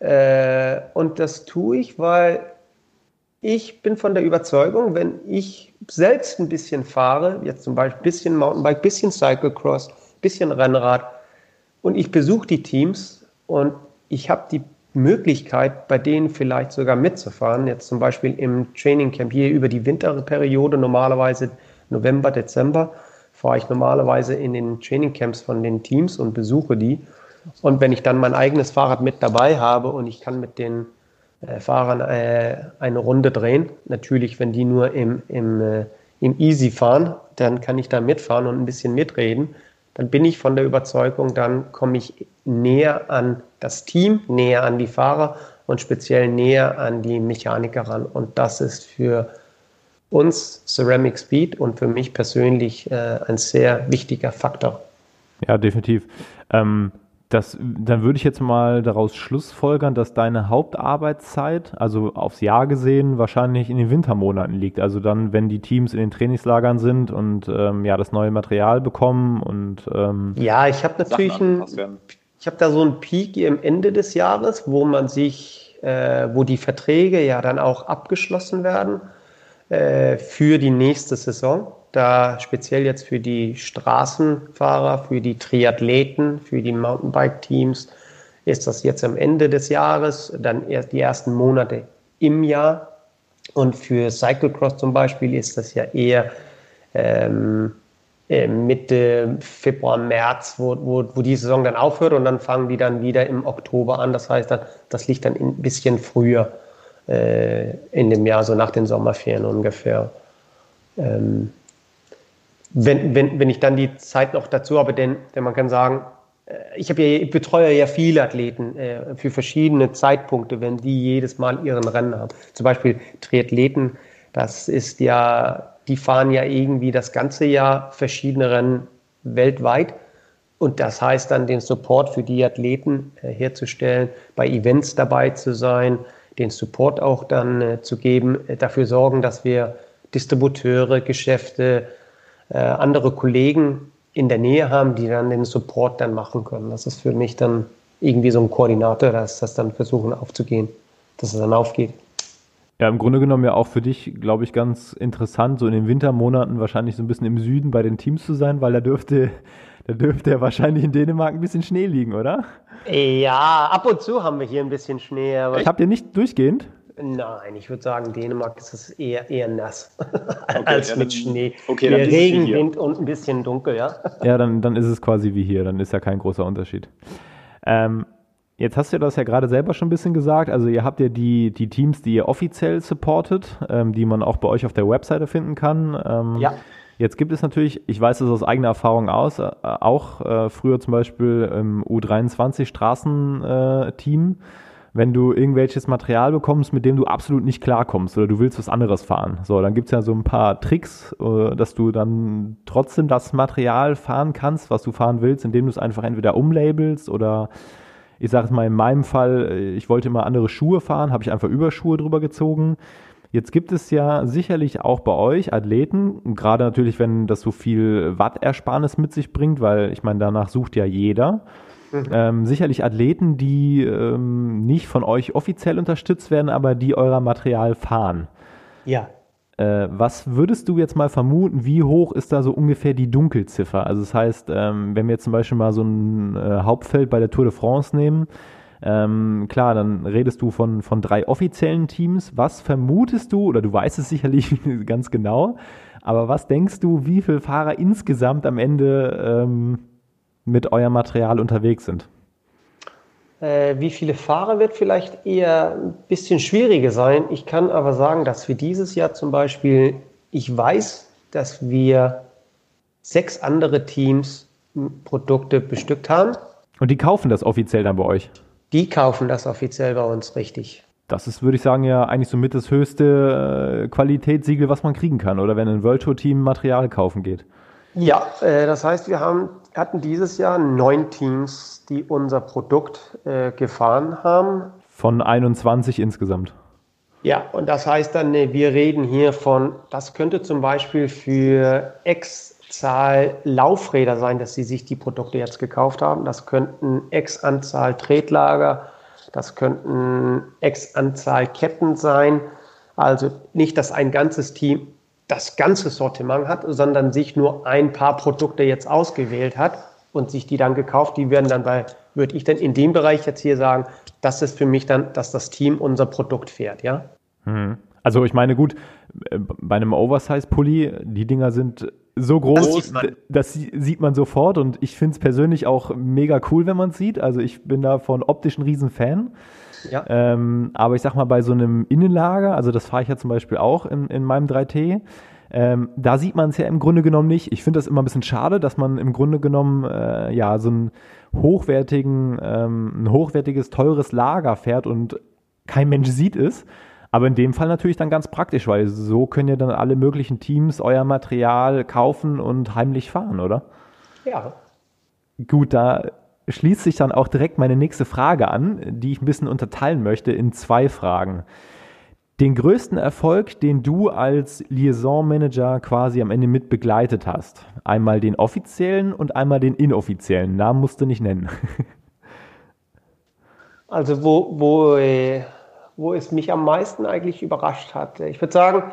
Äh, und das tue ich, weil ich bin von der Überzeugung, wenn ich selbst ein bisschen fahre, jetzt zum Beispiel ein bisschen Mountainbike, ein bisschen Cyclecross, ein bisschen Rennrad, und ich besuche die Teams und ich habe die Möglichkeit, bei denen vielleicht sogar mitzufahren. Jetzt zum Beispiel im Training Camp hier über die Winterperiode, normalerweise November, Dezember, fahre ich normalerweise in den Training Camps von den Teams und besuche die. Und wenn ich dann mein eigenes Fahrrad mit dabei habe und ich kann mit den äh, Fahrern äh, eine Runde drehen, natürlich, wenn die nur im, im, äh, im Easy fahren, dann kann ich da mitfahren und ein bisschen mitreden dann bin ich von der Überzeugung, dann komme ich näher an das Team, näher an die Fahrer und speziell näher an die Mechaniker ran. Und das ist für uns Ceramic Speed und für mich persönlich äh, ein sehr wichtiger Faktor. Ja, definitiv. Ähm, das, dann würde ich jetzt mal daraus schlussfolgern, dass deine Hauptarbeitszeit, also aufs Jahr gesehen, wahrscheinlich in den Wintermonaten liegt. Also dann, wenn die Teams in den Trainingslagern sind und ähm, ja das neue Material bekommen und ähm ja, ich habe natürlich ein, ich habe da so einen Peak im Ende des Jahres, wo man sich, äh, wo die Verträge ja dann auch abgeschlossen werden äh, für die nächste Saison da speziell jetzt für die Straßenfahrer, für die Triathleten, für die Mountainbike-Teams ist das jetzt am Ende des Jahres, dann erst die ersten Monate im Jahr. Und für Cyclecross zum Beispiel ist das ja eher ähm, äh, Mitte Februar, März, wo, wo, wo die Saison dann aufhört und dann fangen die dann wieder im Oktober an. Das heißt, das liegt dann ein bisschen früher äh, in dem Jahr, so nach den Sommerferien ungefähr. Ähm, wenn, wenn, wenn ich dann die Zeit noch dazu habe, denn, denn man kann sagen, äh, ich, ja, ich betreue ja viele Athleten äh, für verschiedene Zeitpunkte, wenn die jedes Mal ihren Rennen haben. Zum Beispiel Triathleten, das ist ja, die fahren ja irgendwie das ganze Jahr verschiedene Rennen weltweit. Und das heißt dann, den Support für die Athleten äh, herzustellen, bei Events dabei zu sein, den Support auch dann äh, zu geben, äh, dafür sorgen, dass wir Distributeure, Geschäfte, äh, andere Kollegen in der Nähe haben, die dann den Support dann machen können. Das ist für mich dann irgendwie so ein Koordinator, dass das dann versuchen aufzugehen, dass es dann aufgeht. Ja, im Grunde genommen ja auch für dich, glaube ich, ganz interessant, so in den Wintermonaten wahrscheinlich so ein bisschen im Süden bei den Teams zu sein, weil da dürfte, da dürfte ja wahrscheinlich in Dänemark ein bisschen Schnee liegen, oder? Ja, ab und zu haben wir hier ein bisschen Schnee. Aber Habt ihr nicht durchgehend? Nein, ich würde sagen, Dänemark ist es eher, eher nass okay, als ja, mit Schnee. Okay, dann Regen, Wind und ein bisschen dunkel, ja. Ja, dann, dann ist es quasi wie hier, dann ist ja kein großer Unterschied. Ähm, jetzt hast du das ja gerade selber schon ein bisschen gesagt. Also ihr habt ja die, die Teams, die ihr offiziell supportet, ähm, die man auch bei euch auf der Webseite finden kann. Ähm, ja. Jetzt gibt es natürlich, ich weiß es aus eigener Erfahrung aus, äh, auch äh, früher zum Beispiel im U23 Straßenteam. Äh, wenn du irgendwelches Material bekommst, mit dem du absolut nicht klarkommst oder du willst was anderes fahren. So, dann gibt es ja so ein paar Tricks, äh, dass du dann trotzdem das Material fahren kannst, was du fahren willst, indem du es einfach entweder umlabelst oder ich sage es mal in meinem Fall, äh, ich wollte immer andere Schuhe fahren, habe ich einfach Überschuhe drüber gezogen. Jetzt gibt es ja sicherlich auch bei euch Athleten, gerade natürlich, wenn das so viel Wattersparnis mit sich bringt, weil ich meine, danach sucht ja jeder. Mhm. Ähm, sicherlich Athleten, die ähm, nicht von euch offiziell unterstützt werden, aber die euer Material fahren. Ja. Äh, was würdest du jetzt mal vermuten, wie hoch ist da so ungefähr die Dunkelziffer? Also das heißt, ähm, wenn wir jetzt zum Beispiel mal so ein äh, Hauptfeld bei der Tour de France nehmen, ähm, klar, dann redest du von, von drei offiziellen Teams. Was vermutest du, oder du weißt es sicherlich ganz genau, aber was denkst du, wie viele Fahrer insgesamt am Ende ähm, mit eurem Material unterwegs sind? Äh, wie viele Fahrer wird vielleicht eher ein bisschen schwieriger sein. Ich kann aber sagen, dass wir dieses Jahr zum Beispiel, ich weiß, dass wir sechs andere Teams Produkte bestückt haben. Und die kaufen das offiziell dann bei euch? Die kaufen das offiziell bei uns, richtig. Das ist, würde ich sagen, ja eigentlich so mit das höchste äh, Qualitätssiegel, was man kriegen kann, oder wenn ein World Tour Team Material kaufen geht. Ja, äh, das heißt, wir haben hatten dieses Jahr neun Teams, die unser Produkt äh, gefahren haben. Von 21 insgesamt. Ja, und das heißt dann, wir reden hier von, das könnte zum Beispiel für X Zahl Laufräder sein, dass sie sich die Produkte jetzt gekauft haben. Das könnten X Anzahl Tretlager, das könnten X Anzahl Ketten sein. Also nicht, dass ein ganzes Team das ganze Sortiment hat, sondern sich nur ein paar Produkte jetzt ausgewählt hat und sich die dann gekauft. Die werden dann bei, würde ich dann in dem Bereich jetzt hier sagen, das ist für mich dann, dass das Team unser Produkt fährt, ja. Mhm. Also ich meine, gut, äh, bei einem Oversize-Pulli, die Dinger sind so groß, das, das sieht man sofort und ich finde es persönlich auch mega cool, wenn man es sieht. Also ich bin da von optisch ein Riesenfan. Ja. Ähm, aber ich sag mal, bei so einem Innenlager, also das fahre ich ja zum Beispiel auch in, in meinem 3T, ähm, da sieht man es ja im Grunde genommen nicht. Ich finde das immer ein bisschen schade, dass man im Grunde genommen äh, ja so einen hochwertigen, ähm, ein hochwertiges, teures Lager fährt und kein Mensch sieht es. Aber in dem Fall natürlich dann ganz praktisch, weil so können ja dann alle möglichen Teams euer Material kaufen und heimlich fahren, oder? Ja. Gut, da schließt sich dann auch direkt meine nächste Frage an, die ich ein bisschen unterteilen möchte in zwei Fragen. Den größten Erfolg, den du als Liaison Manager quasi am Ende mit begleitet hast. Einmal den offiziellen und einmal den inoffiziellen. Namen musst du nicht nennen. Also wo, wo, wo es mich am meisten eigentlich überrascht hat. Ich würde sagen,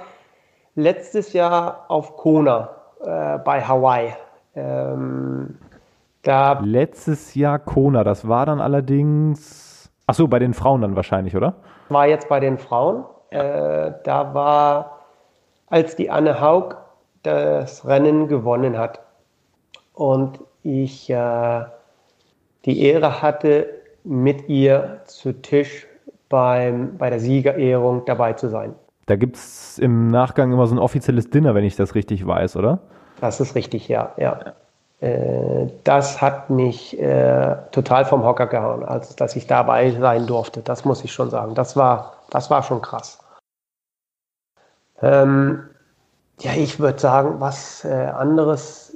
letztes Jahr auf Kona äh, bei Hawaii. Ähm, da Letztes Jahr Kona, das war dann allerdings. Achso, bei den Frauen dann wahrscheinlich, oder? War jetzt bei den Frauen. Äh, da war, als die Anne Haug das Rennen gewonnen hat und ich äh, die Ehre hatte, mit ihr zu Tisch beim, bei der Siegerehrung dabei zu sein. Da gibt es im Nachgang immer so ein offizielles Dinner, wenn ich das richtig weiß, oder? Das ist richtig, ja. ja. Äh, das hat mich äh, total vom Hocker gehauen, als dass ich dabei sein durfte. Das muss ich schon sagen. Das war, das war schon krass. Ähm, ja, ich würde sagen, was äh, anderes.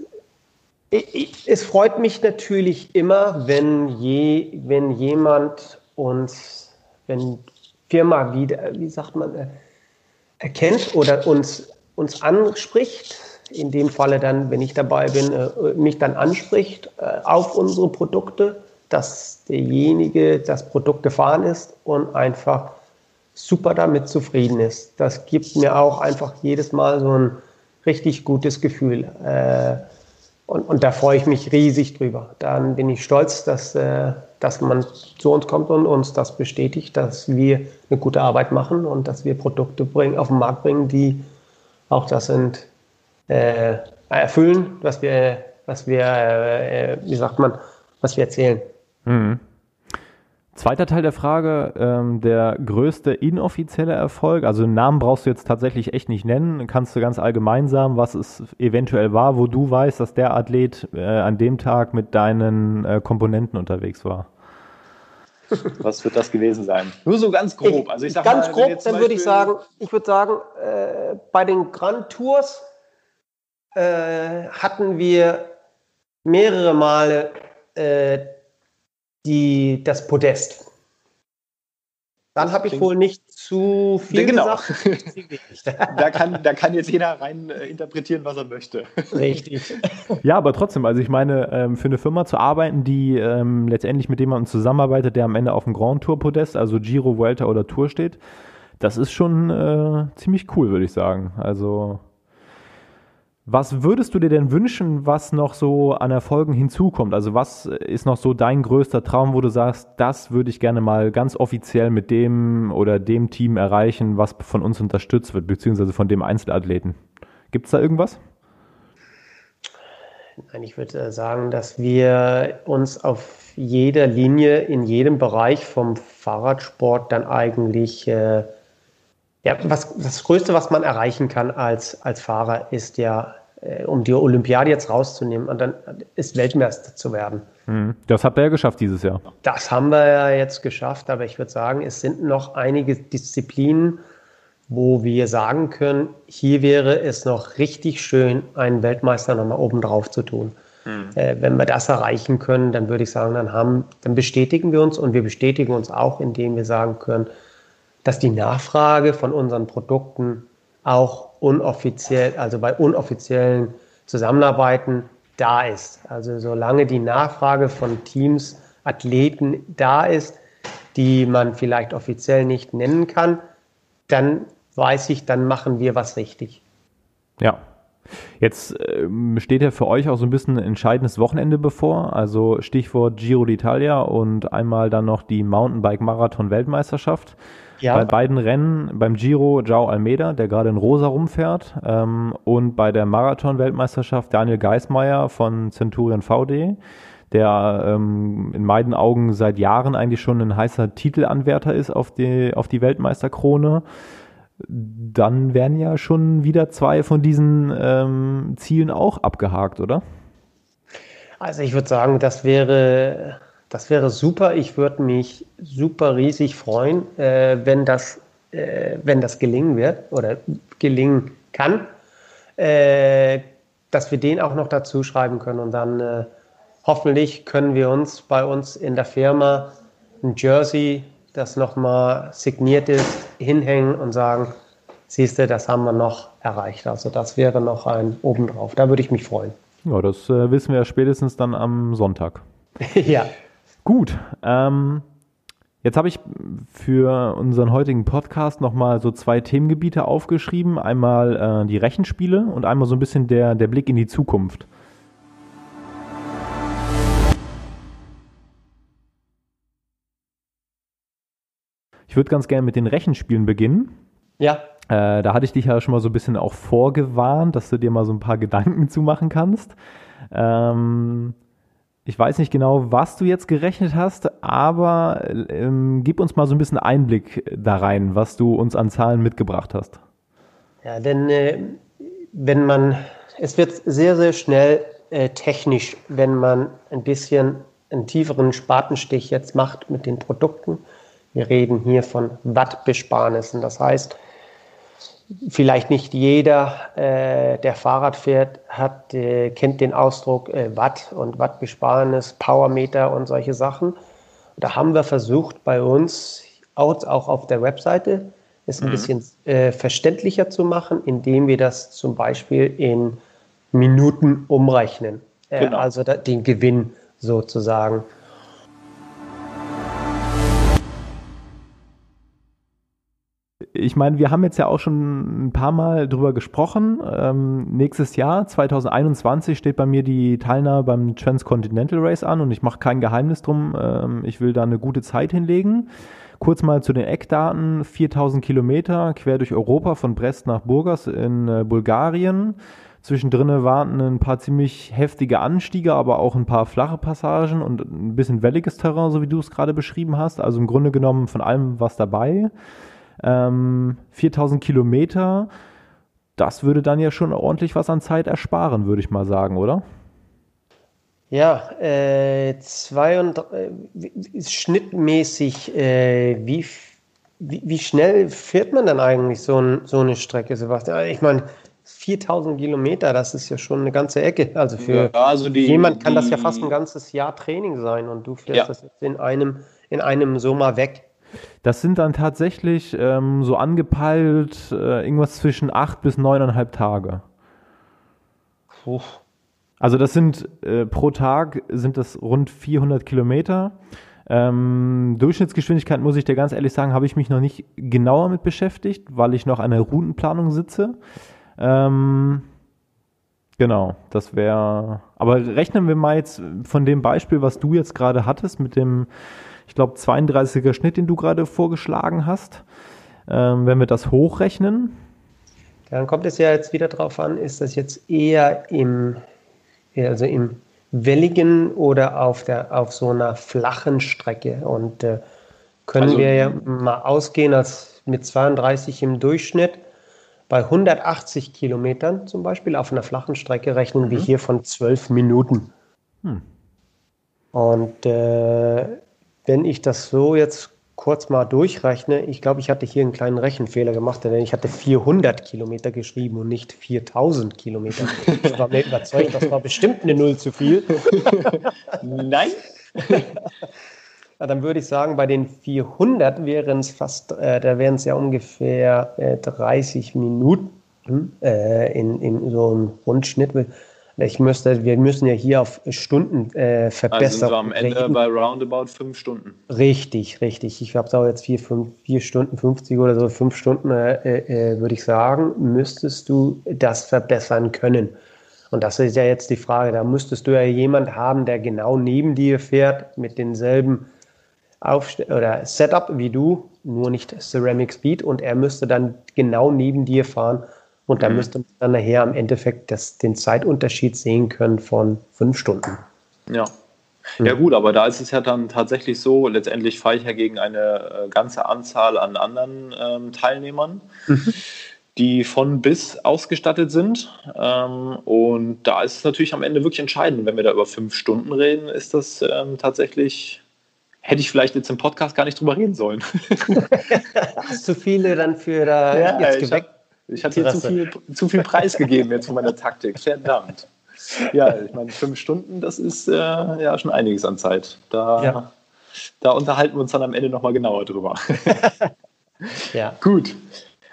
Ich, ich, es freut mich natürlich immer, wenn, je, wenn jemand uns, wenn Firma wieder, wie sagt man, äh, erkennt oder uns, uns anspricht in dem Falle dann, wenn ich dabei bin, äh, mich dann anspricht äh, auf unsere Produkte, dass derjenige das Produkt gefahren ist und einfach super damit zufrieden ist. Das gibt mir auch einfach jedes Mal so ein richtig gutes Gefühl. Äh, und, und da freue ich mich riesig drüber. Dann bin ich stolz, dass, dass man zu uns kommt und uns das bestätigt, dass wir eine gute Arbeit machen und dass wir Produkte bringen, auf den Markt bringen, die auch das sind, äh, erfüllen, was wir, was wir, äh, wie sagt man, was wir erzählen. Mhm. Zweiter Teil der Frage, ähm, der größte inoffizielle Erfolg, also den Namen brauchst du jetzt tatsächlich echt nicht nennen, kannst du ganz allgemein sagen, was es eventuell war, wo du weißt, dass der Athlet äh, an dem Tag mit deinen äh, Komponenten unterwegs war. Was wird das gewesen sein? Nur so ganz grob. Also ich sag ganz mal, grob, dann würde ich sagen, ich würde sagen, äh, bei den Grand Tours äh, hatten wir mehrere Male äh, die, das Podest. Dann habe ich wohl nicht zu viel genau. gesagt. da, kann, da kann jetzt jeder rein äh, interpretieren, was er möchte. Richtig. Ja, aber trotzdem, also ich meine, ähm, für eine Firma zu arbeiten, die ähm, letztendlich mit jemandem zusammenarbeitet, der am Ende auf dem Grand Tour Podest, also Giro, Vuelta oder Tour steht, das ist schon äh, ziemlich cool, würde ich sagen. Also was würdest du dir denn wünschen, was noch so an Erfolgen hinzukommt? Also was ist noch so dein größter Traum, wo du sagst, das würde ich gerne mal ganz offiziell mit dem oder dem Team erreichen, was von uns unterstützt wird, beziehungsweise von dem Einzelathleten? Gibt es da irgendwas? Nein, ich würde sagen, dass wir uns auf jeder Linie, in jedem Bereich vom Fahrradsport dann eigentlich äh, ja, was, das Größte, was man erreichen kann als, als Fahrer, ist ja, äh, um die Olympiade jetzt rauszunehmen und dann ist Weltmeister zu werden. Mhm. Das habt ihr ja geschafft dieses Jahr. Das haben wir ja jetzt geschafft, aber ich würde sagen, es sind noch einige Disziplinen, wo wir sagen können, hier wäre es noch richtig schön, einen Weltmeister nochmal oben drauf zu tun. Mhm. Äh, wenn wir das erreichen können, dann würde ich sagen, dann, haben, dann bestätigen wir uns und wir bestätigen uns auch, indem wir sagen können, dass die Nachfrage von unseren Produkten auch unoffiziell, also bei unoffiziellen Zusammenarbeiten da ist. Also solange die Nachfrage von Teams, Athleten da ist, die man vielleicht offiziell nicht nennen kann, dann weiß ich, dann machen wir was richtig. Ja. Jetzt ähm, steht ja für euch auch so ein bisschen ein entscheidendes Wochenende bevor, also Stichwort Giro d'Italia und einmal dann noch die Mountainbike-Marathon-Weltmeisterschaft. Ja. Bei beiden Rennen, beim Giro Joao Almeida, der gerade in Rosa rumfährt, ähm, und bei der Marathon-Weltmeisterschaft Daniel Geismeier von Centurion VD, der ähm, in meinen Augen seit Jahren eigentlich schon ein heißer Titelanwärter ist auf die, auf die Weltmeisterkrone. Dann werden ja schon wieder zwei von diesen ähm, Zielen auch abgehakt, oder? Also ich würde sagen, das wäre das wäre super. Ich würde mich super riesig freuen, äh, wenn, das, äh, wenn das gelingen wird oder gelingen kann, äh, dass wir den auch noch dazu schreiben können. Und dann äh, hoffentlich können wir uns bei uns in der Firma ein Jersey, das nochmal signiert ist, hinhängen und sagen, siehst du, das haben wir noch erreicht. Also das wäre noch ein obendrauf. Da würde ich mich freuen. Ja, das äh, wissen wir ja spätestens dann am Sonntag. ja. Gut, ähm, jetzt habe ich für unseren heutigen Podcast nochmal so zwei Themengebiete aufgeschrieben. Einmal äh, die Rechenspiele und einmal so ein bisschen der, der Blick in die Zukunft. Ich würde ganz gerne mit den Rechenspielen beginnen. Ja. Äh, da hatte ich dich ja schon mal so ein bisschen auch vorgewarnt, dass du dir mal so ein paar Gedanken zu machen kannst. Ähm, ich weiß nicht genau, was du jetzt gerechnet hast, aber ähm, gib uns mal so ein bisschen Einblick da rein, was du uns an Zahlen mitgebracht hast. Ja, denn äh, wenn man, es wird sehr, sehr schnell äh, technisch, wenn man ein bisschen einen tieferen Spatenstich jetzt macht mit den Produkten. Wir reden hier von Wattbesparnissen. Das heißt, vielleicht nicht jeder, äh, der Fahrrad fährt, hat, äh, kennt den Ausdruck äh, Watt und Wattbesparenes, Powermeter und solche Sachen. Da haben wir versucht, bei uns auch, auch auf der Webseite es ein mhm. bisschen äh, verständlicher zu machen, indem wir das zum Beispiel in Minuten umrechnen. Äh, genau. Also da, den Gewinn sozusagen. Ich meine, wir haben jetzt ja auch schon ein paar Mal drüber gesprochen. Ähm, nächstes Jahr, 2021, steht bei mir die Teilnahme beim Transcontinental Race an und ich mache kein Geheimnis drum. Ähm, ich will da eine gute Zeit hinlegen. Kurz mal zu den Eckdaten. 4000 Kilometer quer durch Europa von Brest nach Burgas in äh, Bulgarien. Zwischendrin warten ein paar ziemlich heftige Anstiege, aber auch ein paar flache Passagen und ein bisschen welliges Terrain, so wie du es gerade beschrieben hast. Also im Grunde genommen von allem was dabei. Ähm, 4000 Kilometer, das würde dann ja schon ordentlich was an Zeit ersparen, würde ich mal sagen, oder? Ja, äh, zwei und, äh, schnittmäßig, äh, wie, wie, wie, schnell fährt man denn eigentlich so, ein, so eine Strecke, Sebastian? Ich meine, 4000 Kilometer, das ist ja schon eine ganze Ecke. Also für ja, also die, jemand kann die, das ja fast ein ganzes Jahr Training sein und du fährst ja. das jetzt in einem, in einem Sommer weg. Das sind dann tatsächlich ähm, so angepeilt äh, irgendwas zwischen acht bis neuneinhalb Tage. Puh. Also das sind äh, pro Tag sind das rund 400 Kilometer. Ähm, Durchschnittsgeschwindigkeit, muss ich dir ganz ehrlich sagen, habe ich mich noch nicht genauer mit beschäftigt, weil ich noch an der Routenplanung sitze. Ähm, genau, das wäre. Aber rechnen wir mal jetzt von dem Beispiel, was du jetzt gerade hattest, mit dem ich glaube, 32er Schnitt, den du gerade vorgeschlagen hast. Ähm, wenn wir das hochrechnen. Dann kommt es ja jetzt wieder darauf an, ist das jetzt eher im, also im welligen oder auf, der, auf so einer flachen Strecke. Und äh, können also, wir ja mal ausgehen, als mit 32 im Durchschnitt bei 180 Kilometern zum Beispiel auf einer flachen Strecke rechnen mhm. wir hier von 12 Minuten. Hm. Und äh, wenn ich das so jetzt kurz mal durchrechne, ich glaube, ich hatte hier einen kleinen Rechenfehler gemacht, denn ich hatte 400 Kilometer geschrieben und nicht 4000 Kilometer. Ich war mir überzeugt, das war bestimmt eine Null zu viel. Nein. Ja, dann würde ich sagen, bei den 400 wären es fast, äh, da wären es ja ungefähr äh, 30 Minuten äh, in, in so einem Rundschnitt. Ich müsste, wir müssen ja hier auf Stunden äh, verbessern. Also sind wir am Ende reden. bei roundabout fünf Stunden. Richtig, richtig. Ich habe da jetzt vier, fünf, vier Stunden 50 oder so, fünf Stunden, äh, äh, würde ich sagen, müsstest du das verbessern können. Und das ist ja jetzt die Frage. Da müsstest du ja jemand haben, der genau neben dir fährt mit denselben Aufst oder Setup wie du, nur nicht Ceramic Speed und er müsste dann genau neben dir fahren und da mhm. müsste man dann nachher im Endeffekt das, den Zeitunterschied sehen können von fünf Stunden. Ja. Mhm. Ja gut, aber da ist es ja dann tatsächlich so, letztendlich fahre ich ja gegen eine äh, ganze Anzahl an anderen ähm, Teilnehmern, mhm. die von bis ausgestattet sind. Ähm, und da ist es natürlich am Ende wirklich entscheidend. Wenn wir da über fünf Stunden reden, ist das ähm, tatsächlich hätte ich vielleicht jetzt im Podcast gar nicht drüber reden sollen. Hast du viele dann für da ja, jetzt geweckt? Ich hatte hier zu viel, zu viel Preis gegeben jetzt von meiner Taktik. Verdammt. Ja, ich meine, fünf Stunden, das ist äh, ja schon einiges an Zeit. Da, ja. da unterhalten wir uns dann am Ende nochmal genauer drüber. ja. Gut.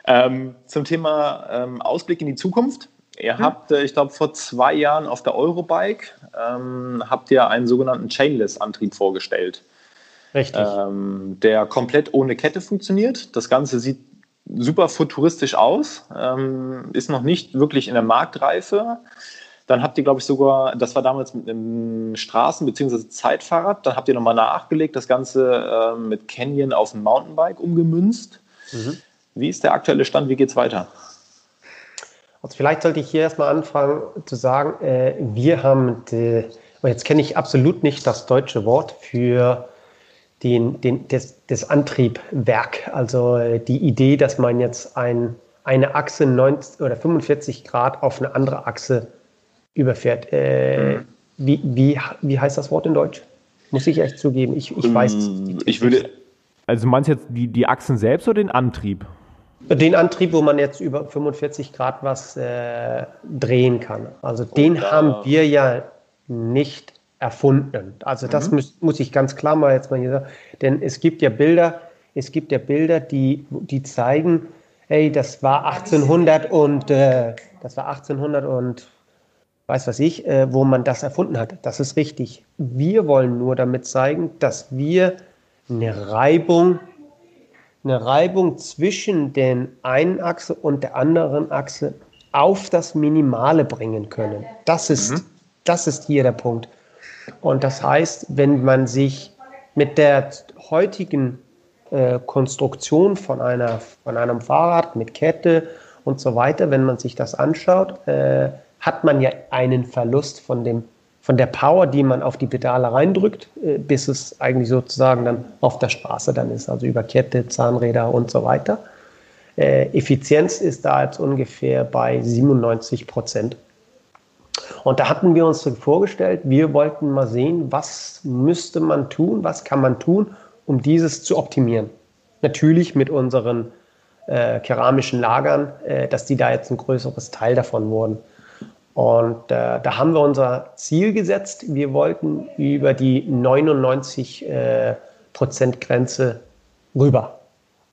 Ähm, zum Thema ähm, Ausblick in die Zukunft. Ihr mhm. habt, äh, ich glaube, vor zwei Jahren auf der Eurobike ähm, habt ihr einen sogenannten Chainless-Antrieb vorgestellt. Richtig. Ähm, der komplett ohne Kette funktioniert. Das Ganze sieht super futuristisch aus, ähm, ist noch nicht wirklich in der Marktreife. Dann habt ihr, glaube ich, sogar, das war damals mit einem Straßen- bzw. Zeitfahrrad, dann habt ihr nochmal nachgelegt, das Ganze äh, mit Canyon auf ein Mountainbike umgemünzt. Mhm. Wie ist der aktuelle Stand? Wie geht es weiter? Also vielleicht sollte ich hier erstmal anfangen zu sagen, äh, wir haben, die, jetzt kenne ich absolut nicht das deutsche Wort für den, den, das, das Antriebwerk, also äh, die Idee, dass man jetzt ein, eine Achse 90 oder 45 Grad auf eine andere Achse überfährt. Äh, mhm. wie, wie, wie heißt das Wort in Deutsch? Muss ich echt zugeben. Ich, ich weiß es. Mm, ich würde. Also meinst du jetzt die, die Achsen selbst oder den Antrieb? Den Antrieb, wo man jetzt über 45 Grad was äh, drehen kann. Also den haben wir ja nicht erfunden. Also das mhm. muss, muss ich ganz klar mal jetzt mal hier sagen. Denn es gibt ja Bilder, es gibt ja Bilder, die, die zeigen, hey, das war 1800 und äh, das war 1800 und weiß was ich, äh, wo man das erfunden hat. Das ist richtig. Wir wollen nur damit zeigen, dass wir eine Reibung, eine Reibung zwischen den einen Achse und der anderen Achse auf das Minimale bringen können. Das ist, mhm. das ist hier der Punkt. Und das heißt, wenn man sich mit der heutigen äh, Konstruktion von, einer, von einem Fahrrad mit Kette und so weiter, wenn man sich das anschaut, äh, hat man ja einen Verlust von, dem, von der Power, die man auf die Pedale reindrückt, äh, bis es eigentlich sozusagen dann auf der Straße dann ist, also über Kette, Zahnräder und so weiter. Äh, Effizienz ist da jetzt ungefähr bei 97 Prozent. Und da hatten wir uns vorgestellt, wir wollten mal sehen, was müsste man tun, was kann man tun, um dieses zu optimieren. Natürlich mit unseren äh, keramischen Lagern, äh, dass die da jetzt ein größeres Teil davon wurden. Und äh, da haben wir unser Ziel gesetzt. Wir wollten über die 99 äh, rüber.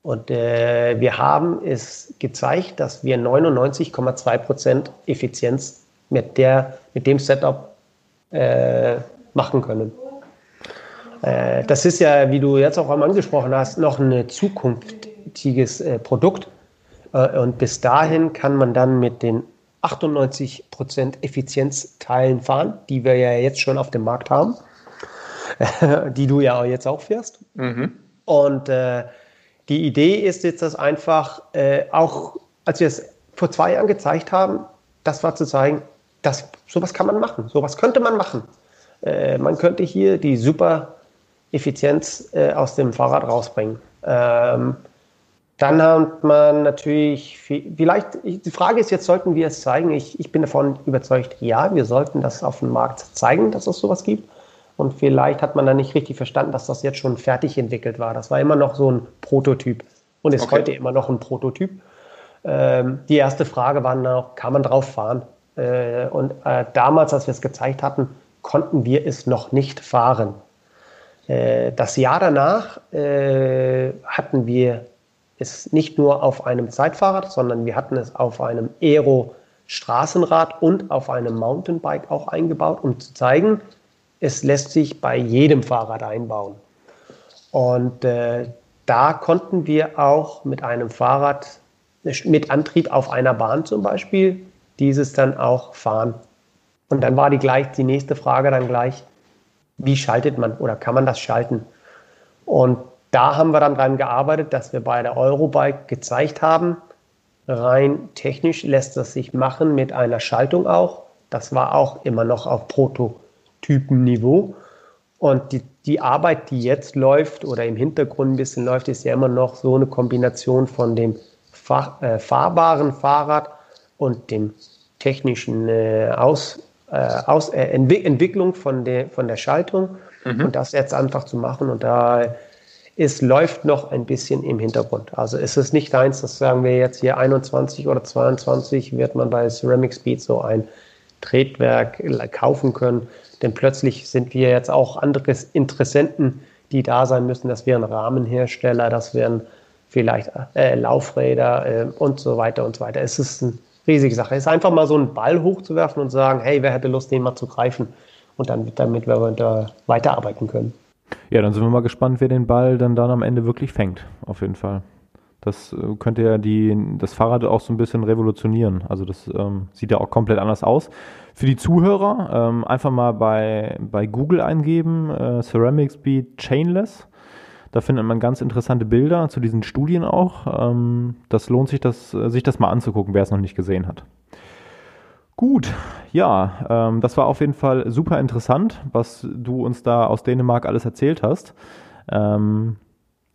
Und äh, wir haben es gezeigt, dass wir 99,2 Prozent Effizienz mit, der, mit dem Setup äh, machen können. Äh, das ist ja, wie du jetzt auch einmal angesprochen hast, noch ein zukünftiges äh, Produkt. Äh, und bis dahin kann man dann mit den 98% Effizienzteilen fahren, die wir ja jetzt schon auf dem Markt haben, die du ja jetzt auch fährst. Mhm. Und äh, die Idee ist jetzt, dass einfach äh, auch, als wir es vor zwei Jahren gezeigt haben, das war zu zeigen, das, sowas kann man machen, sowas könnte man machen. Äh, man könnte hier die super Effizienz äh, aus dem Fahrrad rausbringen. Ähm, dann hat man natürlich, vielleicht, die Frage ist jetzt, sollten wir es zeigen? Ich, ich bin davon überzeugt, ja, wir sollten das auf dem Markt zeigen, dass es sowas gibt. Und vielleicht hat man dann nicht richtig verstanden, dass das jetzt schon fertig entwickelt war. Das war immer noch so ein Prototyp und ist okay. heute immer noch ein Prototyp. Ähm, die erste Frage war noch, kann man drauf fahren? Äh, und äh, damals, als wir es gezeigt hatten, konnten wir es noch nicht fahren. Äh, das Jahr danach äh, hatten wir es nicht nur auf einem Zeitfahrrad, sondern wir hatten es auf einem Aero Straßenrad und auf einem Mountainbike auch eingebaut, um zu zeigen, es lässt sich bei jedem Fahrrad einbauen. Und äh, da konnten wir auch mit einem Fahrrad mit Antrieb auf einer Bahn zum Beispiel dieses dann auch fahren. Und dann war die gleich die nächste Frage dann gleich, wie schaltet man oder kann man das schalten? Und da haben wir dann dran gearbeitet, dass wir bei der Eurobike gezeigt haben, rein technisch lässt das sich machen mit einer Schaltung auch. Das war auch immer noch auf Prototypenniveau. Und die, die Arbeit, die jetzt läuft oder im Hintergrund ein bisschen läuft, ist ja immer noch so eine Kombination von dem fahr, äh, fahrbaren Fahrrad und dem technischen äh, Aus, äh, Aus äh, Entwick Entwicklung von der, von der Schaltung. Mhm. Und das jetzt einfach zu machen. Und da es läuft noch ein bisschen im Hintergrund. Also es ist nicht eins, das sagen wir jetzt hier 21 oder 22 wird man bei Ceramic Speed so ein Tretwerk kaufen können. Denn plötzlich sind wir jetzt auch andere Interessenten, die da sein müssen. Das wären Rahmenhersteller, das wären vielleicht äh, Laufräder äh, und so weiter und so weiter. Es ist eine riesige Sache. Ist einfach mal so einen Ball hochzuwerfen und sagen, hey, wer hätte Lust, den mal zu greifen? Und dann, damit wir da weiterarbeiten können. Ja, dann sind wir mal gespannt, wer den Ball dann, dann am Ende wirklich fängt, auf jeden Fall. Das äh, könnte ja die, das Fahrrad auch so ein bisschen revolutionieren. Also das ähm, sieht ja auch komplett anders aus. Für die Zuhörer ähm, einfach mal bei, bei Google eingeben, äh, Ceramic Speed Chainless. Da findet man ganz interessante Bilder zu diesen Studien auch. Ähm, das lohnt sich, das, sich das mal anzugucken, wer es noch nicht gesehen hat. Gut, ja, ähm, das war auf jeden Fall super interessant, was du uns da aus Dänemark alles erzählt hast. Ähm,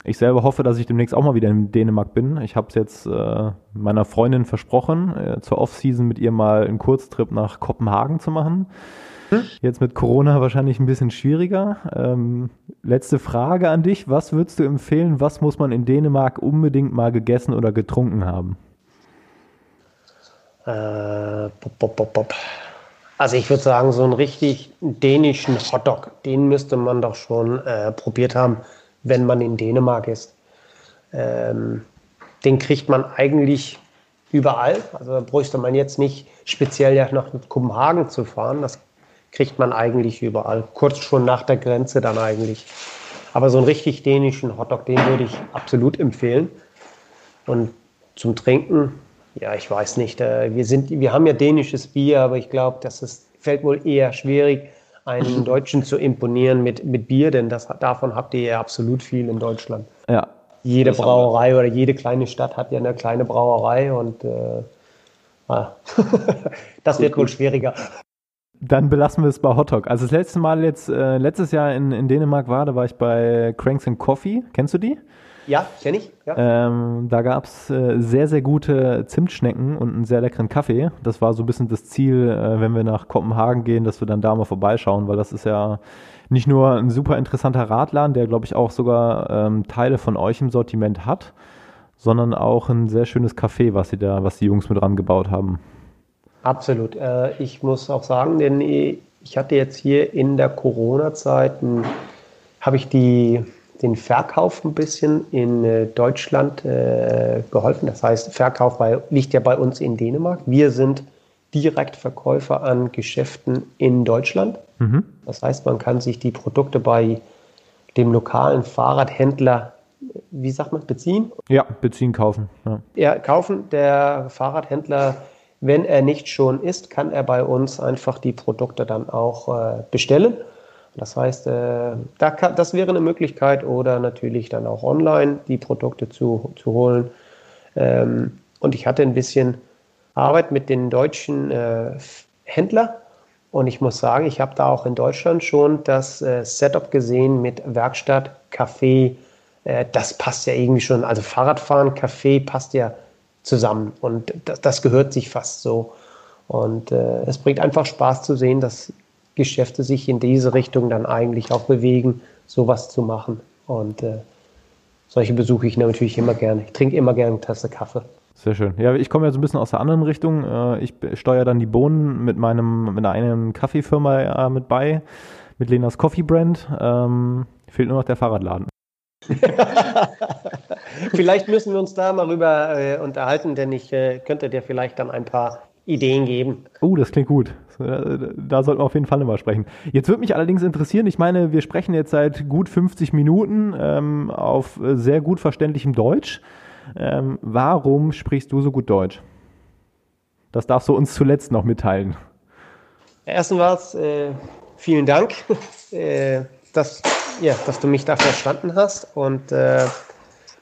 ich selber hoffe, dass ich demnächst auch mal wieder in Dänemark bin. Ich habe es jetzt äh, meiner Freundin versprochen, äh, zur Off-Season mit ihr mal einen Kurztrip nach Kopenhagen zu machen. Jetzt mit Corona wahrscheinlich ein bisschen schwieriger. Ähm, letzte Frage an dich. Was würdest du empfehlen? Was muss man in Dänemark unbedingt mal gegessen oder getrunken haben? Äh, bop, bop, bop, also ich würde sagen, so einen richtig dänischen Hotdog, den müsste man doch schon äh, probiert haben, wenn man in Dänemark ist. Ähm, den kriegt man eigentlich überall. Also da bräuchte man jetzt nicht speziell nach Kopenhagen zu fahren. Das kriegt man eigentlich überall. Kurz schon nach der Grenze dann eigentlich. Aber so einen richtig dänischen Hotdog, den würde ich absolut empfehlen. Und zum Trinken, ja, ich weiß nicht. Äh, wir, sind, wir haben ja dänisches Bier, aber ich glaube, das ist, fällt wohl eher schwierig, einen Deutschen zu imponieren mit, mit Bier, denn das, davon habt ihr ja absolut viel in Deutschland. Ja. Jede Brauerei oder jede kleine Stadt hat ja eine kleine Brauerei und äh, ah. das wird wohl schwieriger. Dann belassen wir es bei Hotdog. Also das letzte Mal jetzt, äh, letztes Jahr in, in Dänemark war, da war ich bei Cranks and Coffee. Kennst du die? Ja, kenne ich. Ja. Ähm, da gab es äh, sehr, sehr gute Zimtschnecken und einen sehr leckeren Kaffee. Das war so ein bisschen das Ziel, äh, wenn wir nach Kopenhagen gehen, dass wir dann da mal vorbeischauen, weil das ist ja nicht nur ein super interessanter Radladen, der, glaube ich, auch sogar ähm, Teile von euch im Sortiment hat, sondern auch ein sehr schönes Café, was sie da, was die Jungs mit dran gebaut haben. Absolut. Äh, ich muss auch sagen, denn ich hatte jetzt hier in der Corona-Zeit, habe ich die den Verkauf ein bisschen in äh, Deutschland äh, geholfen. Das heißt, Verkauf bei, liegt ja bei uns in Dänemark. Wir sind Direktverkäufer an Geschäften in Deutschland. Mhm. Das heißt, man kann sich die Produkte bei dem lokalen Fahrradhändler, wie sagt man, beziehen? Ja, beziehen, kaufen. Ja, ja kaufen. Der Fahrradhändler, wenn er nicht schon ist, kann er bei uns einfach die Produkte dann auch äh, bestellen. Das heißt, äh, da kann, das wäre eine Möglichkeit oder natürlich dann auch online die Produkte zu, zu holen. Ähm, und ich hatte ein bisschen Arbeit mit den deutschen äh, Händlern und ich muss sagen, ich habe da auch in Deutschland schon das äh, Setup gesehen mit Werkstatt, Café. Äh, das passt ja irgendwie schon. Also Fahrradfahren, Café passt ja zusammen und das, das gehört sich fast so. Und äh, es bringt einfach Spaß zu sehen, dass Geschäfte sich in diese Richtung dann eigentlich auch bewegen, sowas zu machen. Und äh, solche besuche ich natürlich immer gerne. Ich trinke immer gerne eine Tasse Kaffee. Sehr schön. Ja, ich komme ja so ein bisschen aus der anderen Richtung. Äh, ich steuere dann die Bohnen mit meinem, mit einer Kaffeefirma äh, mit bei, mit Lenas Coffee Brand. Ähm, fehlt nur noch der Fahrradladen. vielleicht müssen wir uns da mal rüber äh, unterhalten, denn ich äh, könnte dir vielleicht dann ein paar Ideen geben. Oh, das klingt gut. Da sollten wir auf jeden Fall nochmal sprechen. Jetzt würde mich allerdings interessieren, ich meine, wir sprechen jetzt seit gut 50 Minuten ähm, auf sehr gut verständlichem Deutsch. Ähm, warum sprichst du so gut Deutsch? Das darfst du uns zuletzt noch mitteilen. Erstens, äh, vielen Dank, äh, dass, ja, dass du mich da verstanden hast. Und äh,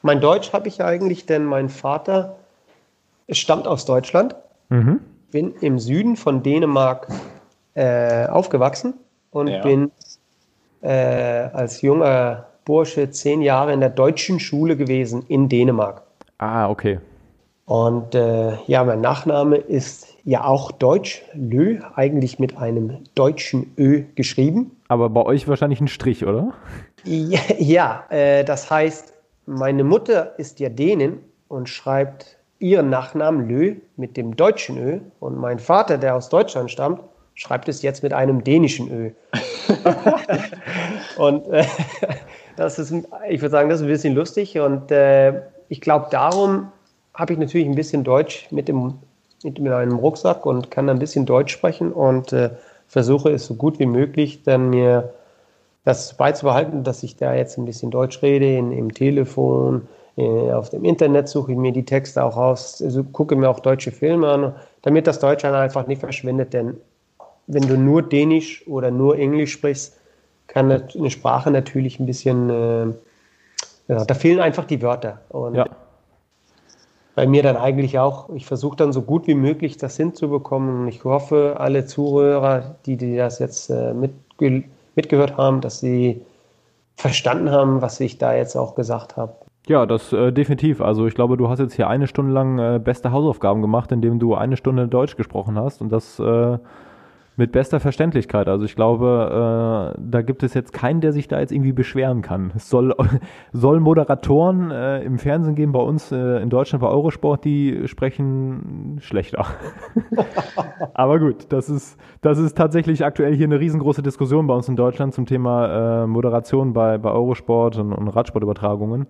mein Deutsch habe ich eigentlich, denn mein Vater stammt aus Deutschland. Mhm. Bin im Süden von Dänemark äh, aufgewachsen und ja. bin äh, als junger Bursche zehn Jahre in der deutschen Schule gewesen in Dänemark. Ah, okay. Und äh, ja, mein Nachname ist ja auch deutsch, Lö, eigentlich mit einem deutschen Ö geschrieben. Aber bei euch wahrscheinlich ein Strich, oder? Ja, ja äh, das heißt, meine Mutter ist ja Dänin und schreibt ihren Nachnamen Lö mit dem deutschen Ö. Und mein Vater, der aus Deutschland stammt, schreibt es jetzt mit einem dänischen Ö. und äh, das ist, ich würde sagen, das ist ein bisschen lustig. Und äh, ich glaube, darum habe ich natürlich ein bisschen Deutsch mit, dem, mit meinem Rucksack und kann ein bisschen Deutsch sprechen und äh, versuche es so gut wie möglich dann mir das beizubehalten, dass ich da jetzt ein bisschen Deutsch rede, in, im Telefon, äh, auf dem Internet suche ich mir die Texte auch aus, also gucke mir auch deutsche Filme an, damit das Deutsch dann einfach nicht verschwindet, denn wenn du nur Dänisch oder nur Englisch sprichst, kann eine Sprache natürlich ein bisschen äh, Genau, da fehlen einfach die Wörter. Und ja. bei mir dann eigentlich auch, ich versuche dann so gut wie möglich das hinzubekommen. Und ich hoffe, alle Zuhörer, die, die das jetzt äh, mitge mitgehört haben, dass sie verstanden haben, was ich da jetzt auch gesagt habe. Ja, das äh, definitiv. Also ich glaube, du hast jetzt hier eine Stunde lang äh, beste Hausaufgaben gemacht, indem du eine Stunde Deutsch gesprochen hast. Und das äh, mit bester Verständlichkeit. Also ich glaube, äh, da gibt es jetzt keinen, der sich da jetzt irgendwie beschweren kann. Es soll, soll Moderatoren äh, im Fernsehen geben bei uns äh, in Deutschland bei Eurosport, die sprechen schlechter. Aber gut, das ist, das ist tatsächlich aktuell hier eine riesengroße Diskussion bei uns in Deutschland zum Thema äh, Moderation bei, bei Eurosport und, und Radsportübertragungen.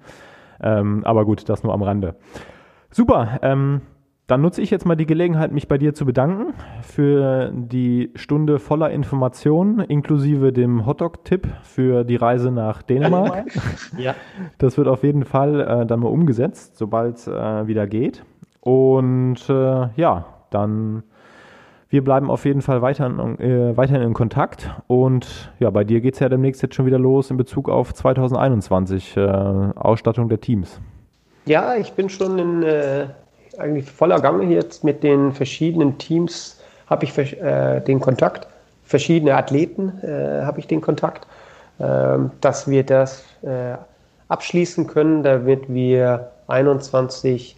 Ähm, aber gut, das nur am Rande. Super. Ähm, dann nutze ich jetzt mal die Gelegenheit, mich bei dir zu bedanken für die Stunde voller Informationen, inklusive dem Hotdog-Tipp für die Reise nach Dänemark. Ja. Das wird auf jeden Fall äh, dann mal umgesetzt, sobald es äh, wieder geht. Und äh, ja, dann wir bleiben auf jeden Fall weiterhin, äh, weiterhin in Kontakt. Und ja, bei dir geht es ja demnächst jetzt schon wieder los in Bezug auf 2021, äh, Ausstattung der Teams. Ja, ich bin schon in äh, eigentlich voller Gange jetzt mit den verschiedenen Teams habe ich äh, den Kontakt, verschiedene Athleten äh, habe ich den Kontakt, äh, dass wir das äh, abschließen können, damit wir 21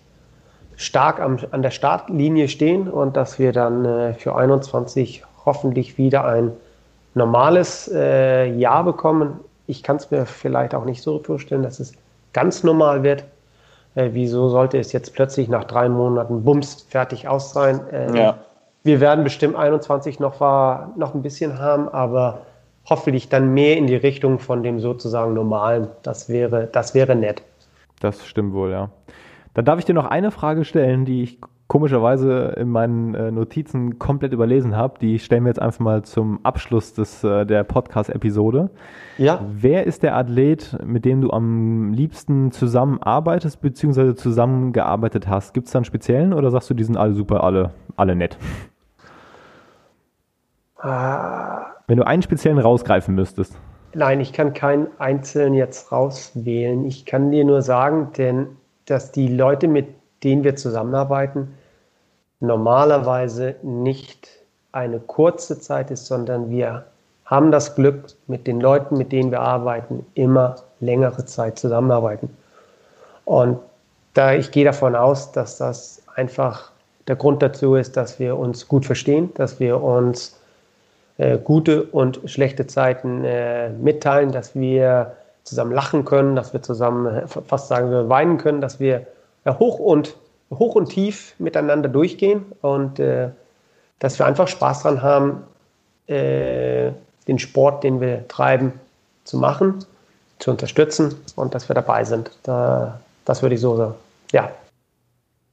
stark am, an der Startlinie stehen und dass wir dann äh, für 21 hoffentlich wieder ein normales äh, Jahr bekommen. Ich kann es mir vielleicht auch nicht so vorstellen, dass es ganz normal wird, äh, wieso sollte es jetzt plötzlich nach drei Monaten bums fertig aus sein? Äh, ja. Wir werden bestimmt 21 noch, war, noch ein bisschen haben, aber hoffentlich dann mehr in die Richtung von dem sozusagen normalen. Das wäre, das wäre nett. Das stimmt wohl, ja. Dann darf ich dir noch eine Frage stellen, die ich komischerweise in meinen äh, Notizen komplett überlesen habe. Die stellen wir jetzt einfach mal zum Abschluss des, äh, der Podcast-Episode. Ja. Wer ist der Athlet, mit dem du am liebsten zusammenarbeitest bzw. zusammengearbeitet hast? Gibt es da einen speziellen oder sagst du, die sind alle super, alle, alle nett? Ah. Wenn du einen speziellen rausgreifen müsstest. Nein, ich kann keinen einzelnen jetzt rauswählen. Ich kann dir nur sagen, denn dass die Leute, mit denen wir zusammenarbeiten, normalerweise nicht eine kurze Zeit ist, sondern wir haben das Glück, mit den Leuten, mit denen wir arbeiten, immer längere Zeit zusammenarbeiten. Und da ich gehe davon aus, dass das einfach der Grund dazu ist, dass wir uns gut verstehen, dass wir uns äh, gute und schlechte Zeiten äh, mitteilen, dass wir zusammen lachen können, dass wir zusammen äh, fast sagen wir weinen können, dass wir äh, hoch und hoch und tief miteinander durchgehen und äh, dass wir einfach Spaß dran haben, den Sport, den wir treiben, zu machen, zu unterstützen und dass wir dabei sind. Da, das würde ich so sagen. Ja.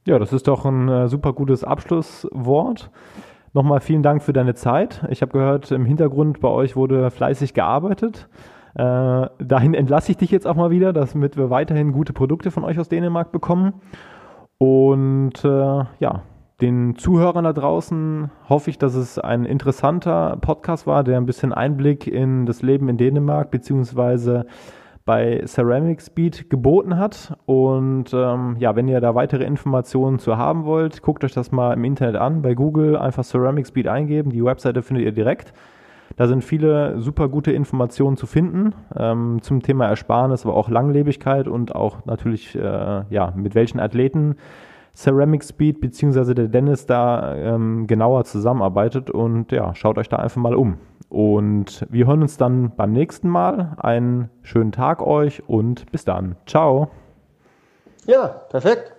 Ja, das ist doch ein super gutes Abschlusswort. Nochmal vielen Dank für deine Zeit. Ich habe gehört, im Hintergrund bei euch wurde fleißig gearbeitet. Äh, dahin entlasse ich dich jetzt auch mal wieder, damit wir weiterhin gute Produkte von euch aus Dänemark bekommen. Und äh, ja, den Zuhörern da draußen hoffe ich, dass es ein interessanter Podcast war, der ein bisschen Einblick in das Leben in Dänemark beziehungsweise bei Ceramic Speed geboten hat. Und ähm, ja, wenn ihr da weitere Informationen zu haben wollt, guckt euch das mal im Internet an. Bei Google einfach Ceramic Speed eingeben. Die Webseite findet ihr direkt. Da sind viele super gute Informationen zu finden ähm, zum Thema Ersparnis, aber auch Langlebigkeit und auch natürlich, äh, ja, mit welchen Athleten Ceramic Speed bzw. der Dennis da ähm, genauer zusammenarbeitet. Und ja, schaut euch da einfach mal um. Und wir hören uns dann beim nächsten Mal. Einen schönen Tag euch und bis dann. Ciao. Ja, perfekt.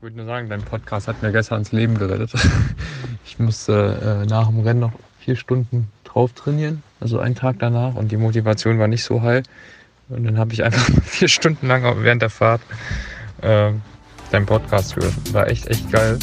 Ich würde nur sagen, dein Podcast hat mir gestern das Leben gerettet. Ich musste äh, nach dem Rennen noch vier Stunden drauf trainieren, also einen Tag danach und die Motivation war nicht so high. Und dann habe ich einfach vier Stunden lang während der Fahrt äh, deinen Podcast gehört. War echt, echt geil.